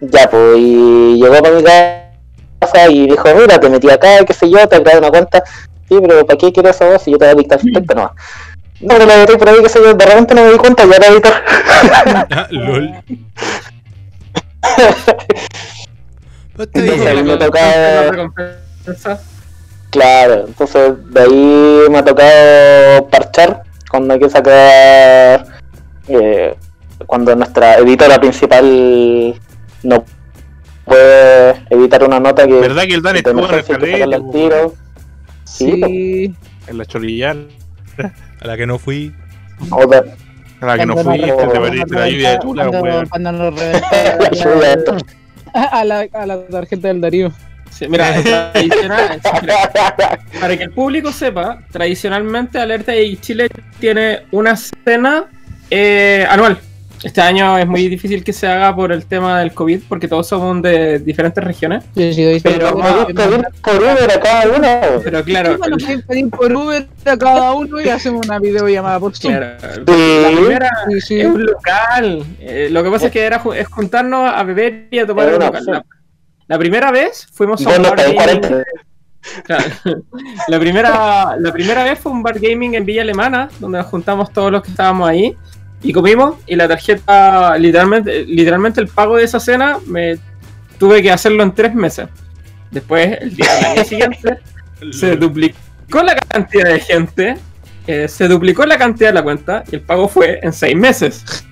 Ya, pues, y llegó para mi casa y dijo, mira, te metí acá, qué sé yo, te creé una cuenta. Sí, pero ¿para qué quieres eso vos si yo te voy a dictar el texto nomás? No, pero la metí por ahí, qué sé yo, de repente no me di cuenta, ya era editor. Ah, lol. Está Entonces, ahí me La tocaba... recompensa. Claro, entonces de ahí me ha tocado parchar cuando hay que sacar eh, cuando nuestra editora principal no puede editar una nota que ¿Verdad que el que estuvo en el tiro? Sí, Sí. en la chorillal? A la que no fui. A la que no Cuando fuiste, nos- te perdiste la lluvia de tula, cuando, weón. cuando nos la reventó lluvia de esto. a la, a la tarjeta del Darío. Sí, mira, tradicional, para que el público sepa, tradicionalmente Alerta y Chile tiene una cena eh, anual. Este año es muy difícil que se haga por el tema del COVID, porque todos somos de diferentes regiones. Yo sí doy Pero pedir por Uber a cada uno. Pero claro, Sí, pedir por Uber a cada uno y hacemos una videollamada por Zoom. claro, Sí. la primera Sí, sí. es un local. Eh, lo que pasa es que era es juntarnos a beber y a tomar un local. sí. La, la primera vez fuimos a un bar gaming. 40. Claro. La primera, la primera vez fue un bar gaming en Villa Alemana, donde nos juntamos todos los que estábamos ahí y comimos. Y la tarjeta, literalmente, literalmente el pago de esa cena, me tuve que hacerlo en tres meses. Después, el día, año siguiente, se duplicó la cantidad de gente, eh, se duplicó la cantidad de la cuenta y el pago fue en seis meses.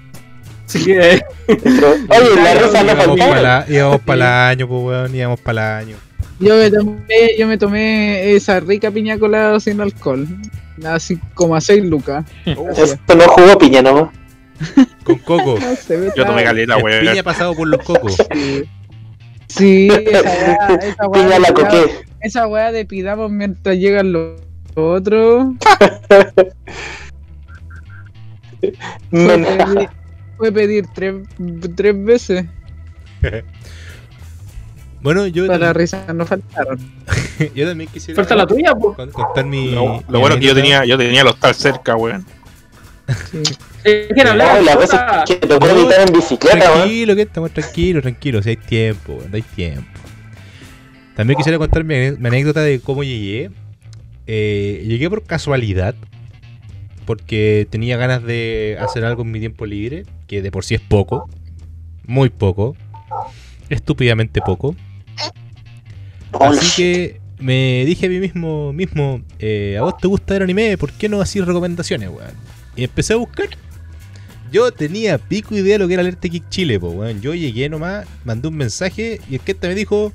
Así que, Oye, la risa no íbamos faltaba. para íbamos para el año, pues weón, íbamos para el año. Yo me tomé, yo me tomé esa rica piña colada sin alcohol. Así como a 6 lucas. Esto no jugó piña, ¿no? Con coco. No sé, me Yo tomé caleta, Es weón. piña pasado por los cocos. Sí, Sí, esa weá, esa weá Piña de la coqué. Esa weá de pidamos mientras llegan los otros. Fue pedir, fue pedir tres, tres veces. Bueno, yo, Para la también, risa no faltaron. yo también quisiera falta la tuya, pues. con- contar mi. Lo, mi bueno que yo tenía, yo tenía el hostal cerca, weón. Sí. ¿Quién hablaba? Ay, la cosa es que tocó editar en bicicleta. Tranquilo, que estamos tranquilos, tranquilos, si hay tiempo, weón, hay tiempo. También quisiera contar mi, anécdota de cómo llegué. Eh, llegué por casualidad, porque tenía ganas de hacer algo en mi tiempo libre, que de por sí es poco, muy poco, estúpidamente poco. Así que me dije a mí mismo, mismo eh, a vos te gusta el anime, ¿por qué no así recomendaciones, weón? Y empecé a buscar. Yo tenía pico idea de lo que era Alerta Kick Chile, po, weón. Yo llegué nomás, mandé un mensaje y el que me dijo,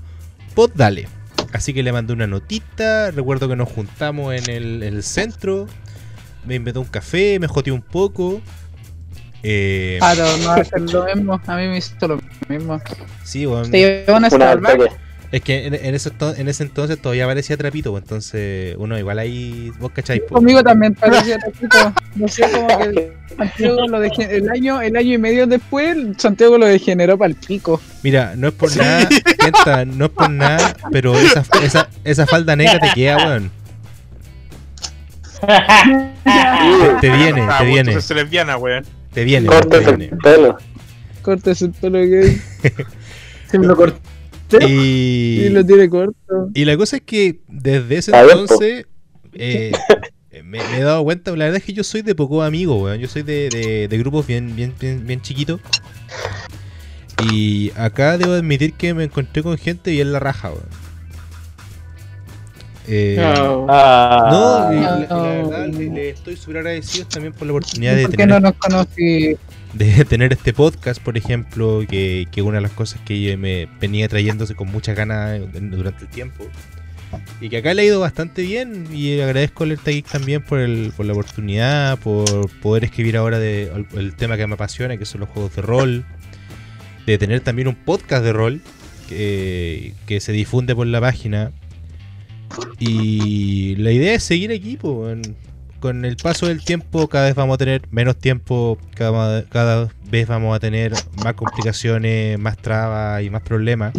pues dale. Así que le mandé una notita, recuerdo que nos juntamos en el, en el centro, me inventó un café, me joteé un poco. Eh, Ah, no, lo mismo. A mí me hizo lo mismo. sí, weón. Te llevan a Una Starbucks. Es que en, en ese, en ese entonces todavía parecía trapito, pues, entonces uno igual ahí, vos cacháis, po. Conmigo también parecía poquito. No sé, como que Santiago lo dege- el año, el año y medio después, Santiago lo degeneró para el pico. Mira, no es por nada, no es por nada, pero esa, esa, esa falda negra te queda, weón. Te, te viene, Ah, te vos viene, lesbiana, weón. te viene, te Cortes viene. el pelo. Cortes el pelo gay Se me lo corté. Y Y, lo tiene corto. y la cosa es que desde ese entonces eh, me, me he dado cuenta, la verdad es que yo soy de pocos amigos, weón. Yo soy de, de, de grupos bien, bien, bien, bien chiquitos. Y acá debo admitir que me encontré con gente bien la raja, weón. Eh, No. Ah, No, y, no, la, y la no. verdad le, le estoy súper agradecido también por la oportunidad de ¿Por qué tener, no nos conocí? De tener este podcast, por ejemplo, que, que una de las cosas que me venía trayéndose con muchas ganas durante el tiempo. Y que acá le ha ido bastante bien y agradezco al Alerta Geek también por, el, por la oportunidad, por poder escribir ahora de, el, tema que me apasiona, que son los juegos de rol, de tener también un podcast de rol que, que se difunde por la página. Y la idea es seguir aquí, weón. Con el paso del tiempo cada vez vamos a tener menos tiempo, cada, cada vez vamos a tener más complicaciones, más trabas y más problemas.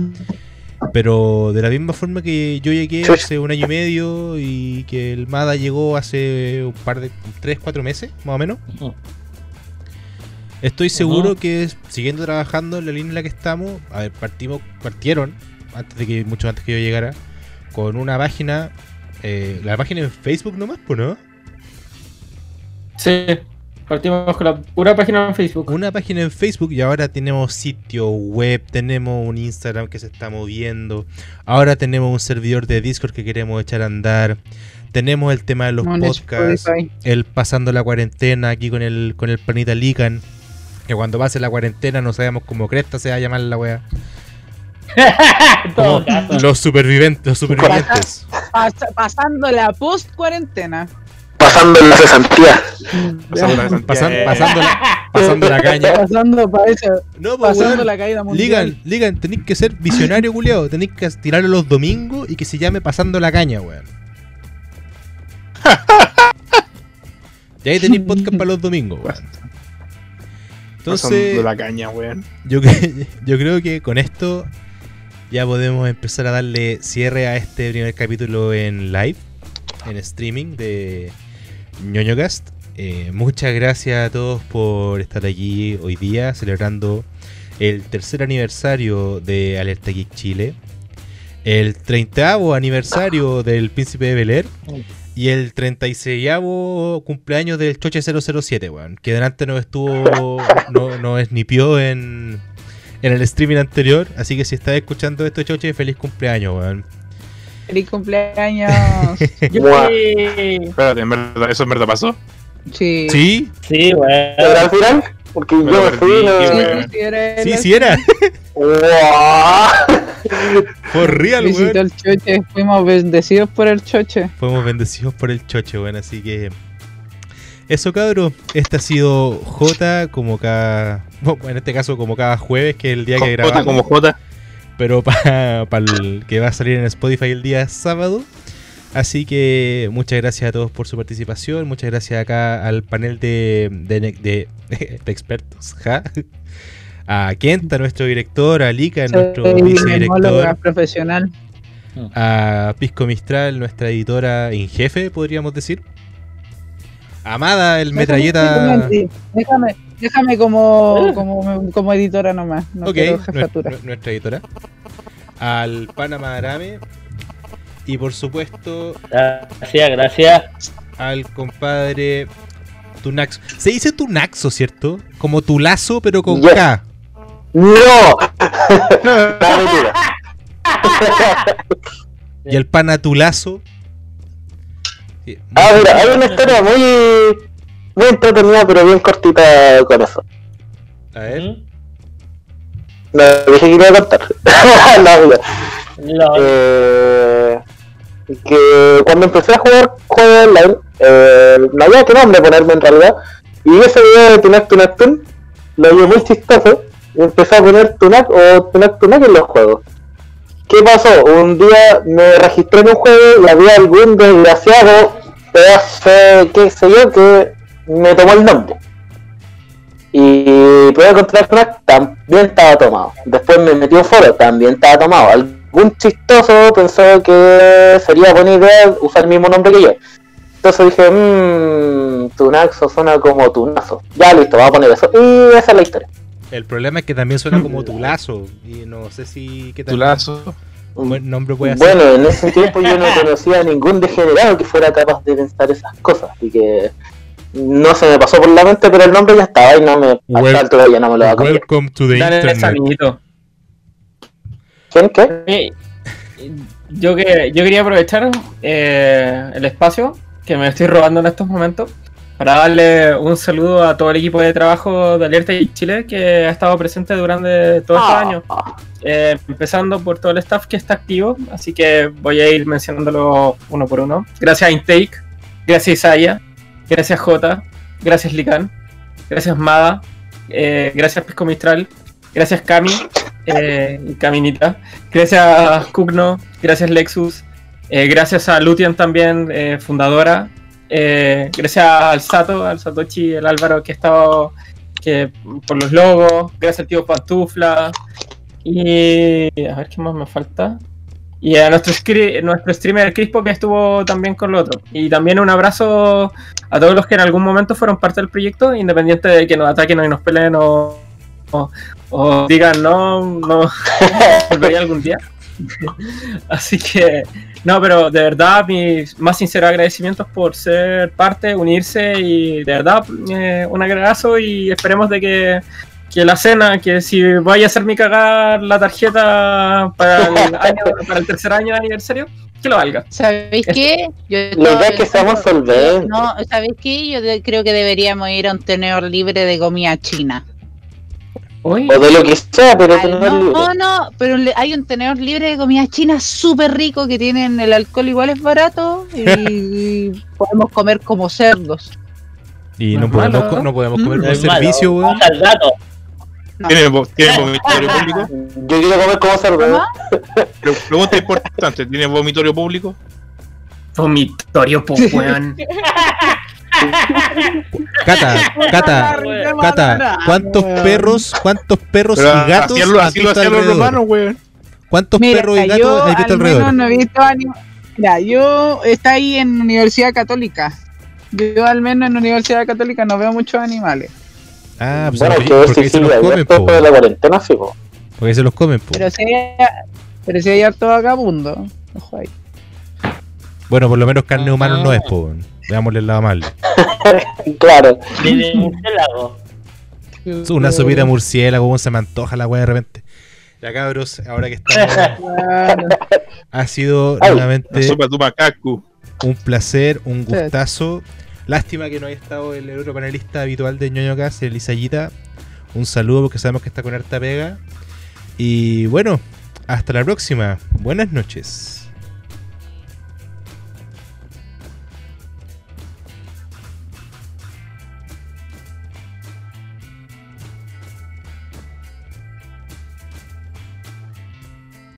Pero de la misma forma que yo llegué hace un año y medio y que el MADA llegó hace un par de 3, 4 meses, más o menos. Estoy seguro que siguiendo trabajando en la línea en la que estamos, a ver, partimos, partieron, antes de que, mucho antes que yo llegara, con una página, eh, la página en Facebook nomás, pues no? Sí. Partimos con la pura página en Facebook. Una página en Facebook y ahora tenemos sitio web, tenemos un Instagram que se está moviendo, ahora tenemos un servidor de Discord que queremos echar a andar, tenemos el tema de los podcasts, el pasando la cuarentena aquí con el con el planeta Lican, que cuando pase la cuarentena no sabemos cómo cresta se va a llamar la wea. en todo caso. Los supervivientes, los supervivientes. Pas- pasando la post cuarentena. Pasando en la cesantía. Pasando la Pasan- cesantía, eh. pasando, la, pasando la caña. Pasando No, pues, pasando la caída mundial. Ligan, Ligan, tenéis que ser visionario, culiao. Tenéis que tirarlo los domingos y que se llame Pasando la Caña, weón. Y ahí tenéis podcast para los domingos, weón. Pasando la caña, weón. yo creo que con esto ya podemos empezar a darle cierre a este primer capítulo en live, en streaming de ñoñocast. Eh, muchas gracias a todos por estar aquí hoy día celebrando el tercer aniversario de Alerta Geek Chile, el 30 aniversario del Príncipe de Bel Air y el 36 cumpleaños del Choche 007, weón, que delante no estuvo, no, no esnipió en, en el streaming anterior, así que si estás escuchando esto, Choche, feliz cumpleaños, weón. ¡Feliz cumpleaños! Espérate, ¿en verdad, ¿eso en verdad pasó? Sí. ¿Sí? Sí, weón. ¿Pero al final? Porque Me yo fui. perdí, no- Sí, sí, era. Sí, sí era. Guau. For real, Visitó weón. el choche, fuimos bendecidos por el choche. Fuimos bendecidos por el Choche, weón, así que... Eso, cabro. Este ha sido J como cada... Bueno, en este caso como cada jueves, que es el día que Jota grabamos. como J. pero para el que va a salir en Spotify el día sábado. Así que muchas gracias a todos por su participación, muchas gracias acá al panel de, de, de- de expertos, ¿ja? a Kenta, nuestro director, a Lika, nuestro Soy vicedirector, profesional. a Pisco Mistral, nuestra editora en jefe, podríamos decir. Amada, el metralleta. Déjame, déjame como, como, como editora nomás. No ok, quiero nuestra, nuestra editora. Al Panamá Arame. Y por supuesto, Gracias, gracias. al compadre Tunaxo. Se dice Tunaxo, ¿cierto? Como tu lazo, pero con Yes. K. ¡No! Y el pana Tulazo. Sí, Ah, mira, hay una historia muy, muy entretenida, pero bien cortita con eso. A ver. No dije que iba a contar. no. Lo- Eh, que cuando empecé a jugar juegos online, eh, no había qué nombre ponerme en realidad. Y ese video de Tunak Tunak Tun lo vi muy chistoso. Y empecé a poner Tunak o Tunak Tunak en los juegos. ¿Qué pasó? Un día me registré en un juego y había algún desgraciado, pedazo, qué sé yo, que me tomó el nombre. Y pude encontrar Tunak, también estaba tomado. Después me un foro, también estaba tomado. Algún chistoso pensó que sería buena idea usar el mismo nombre que yo. Entonces dije, mmm, Tunaxo suena como Tunazo. Ya listo, vamos a poner eso. Y esa es la historia. El problema es que también suena como Tulazo. Y no sé si. ¿Qué Tu tal? lazo. Un buen nombre puede hacer. Bueno, en ese tiempo yo no conocía a ningún degenerado que fuera capaz de pensar esas cosas. Así que no se me pasó por la mente, pero el nombre ya estaba y no me. A Well- ya no me lo va a cambiar. Welcome to the Dale internet. amiguito. ¿Quién qué? Eh, Yo, que, yo quería aprovechar eh, el espacio que me estoy robando en estos momentos para darle un saludo a todo el equipo de trabajo de Alerta y Chile que ha estado presente durante todo este año. Eh, empezando por todo el staff que está activo, así que voy a ir mencionándolo uno por uno. Gracias a Intake, gracias Isaya, gracias J, gracias Lican, gracias Mada, eh, gracias Pisco Mistral, gracias Cami eh, Caminita, gracias Kugno, gracias Lexus, eh, gracias a Lutian también, fundadora, gracias al Sato, al Satoshi, el Álvaro que ha estado que, por los logos, gracias al tío Pantufla, y a ver qué más me falta. Y a nuestro, nuestro streamer Crispo que estuvo también con lo otro. Y también un abrazo a todos los que en algún momento fueron parte del proyecto, independiente de que nos ataquen o nos peleen o, o, digan no, no volvería algún día. Así que, no, pero de verdad, mis más sinceros agradecimientos por ser parte, unirse y de verdad, eh, un agregazo y esperemos de que que la cena, que si vaya a hacerme cagar la tarjeta para el, año, para el tercer año de aniversario, que lo valga. ¿Sabéis qué? Yo La es que seamos solventes. No, ¿sabéis qué? Yo de- creo que deberíamos ir a un tenedor libre de comida china. Uy, O de lo que sea, pero Ay, no, libre. no, no, pero hay un tenedor libre de comida china súper rico que tienen el alcohol igual es barato y podemos comer como cerdos. Y no podemos, malo, no podemos comer Mm. por malo. servicio, weón. ¿Tiene, tiene vomitorio público? Yo quiero comer como cerdo. ¿eh? Pregunta importante, ¿tiene vomitorio público? vomitorio, po, weón. Cata, Cata, Cata, ¿cuántos perros, cuántos perros Pero y gatos así lo, has visto los romanos, weón. ¿Cuántos Mira, perros y gatos has visto al alrededor? no he visto Mira, yo está ahí en Universidad Católica. Yo al menos en Universidad Católica no veo muchos animales. Ah, pues Bueno, porque, que porque si se los comen, po. de la cuarentena, sí, po. Porque se los comen, po. Pero si hay, pero si hay harto vagabundo. Ojo ahí. Bueno, por lo menos carne humana no es, po. Veámosle el lado mal. Claro. De murciélago. Una sopita de murciélago, weón, se me antoja la weá de repente. Ya cabros, ahora que estamos, ha sido Ay, La nuevamente sopa de tu macaco. un placer, un gustazo. Lástima que no haya estado el otro panelista habitual de ñoño Gas, el Isayita. Un saludo porque sabemos que está con harta pega. Y bueno, hasta la próxima. Buenas noches.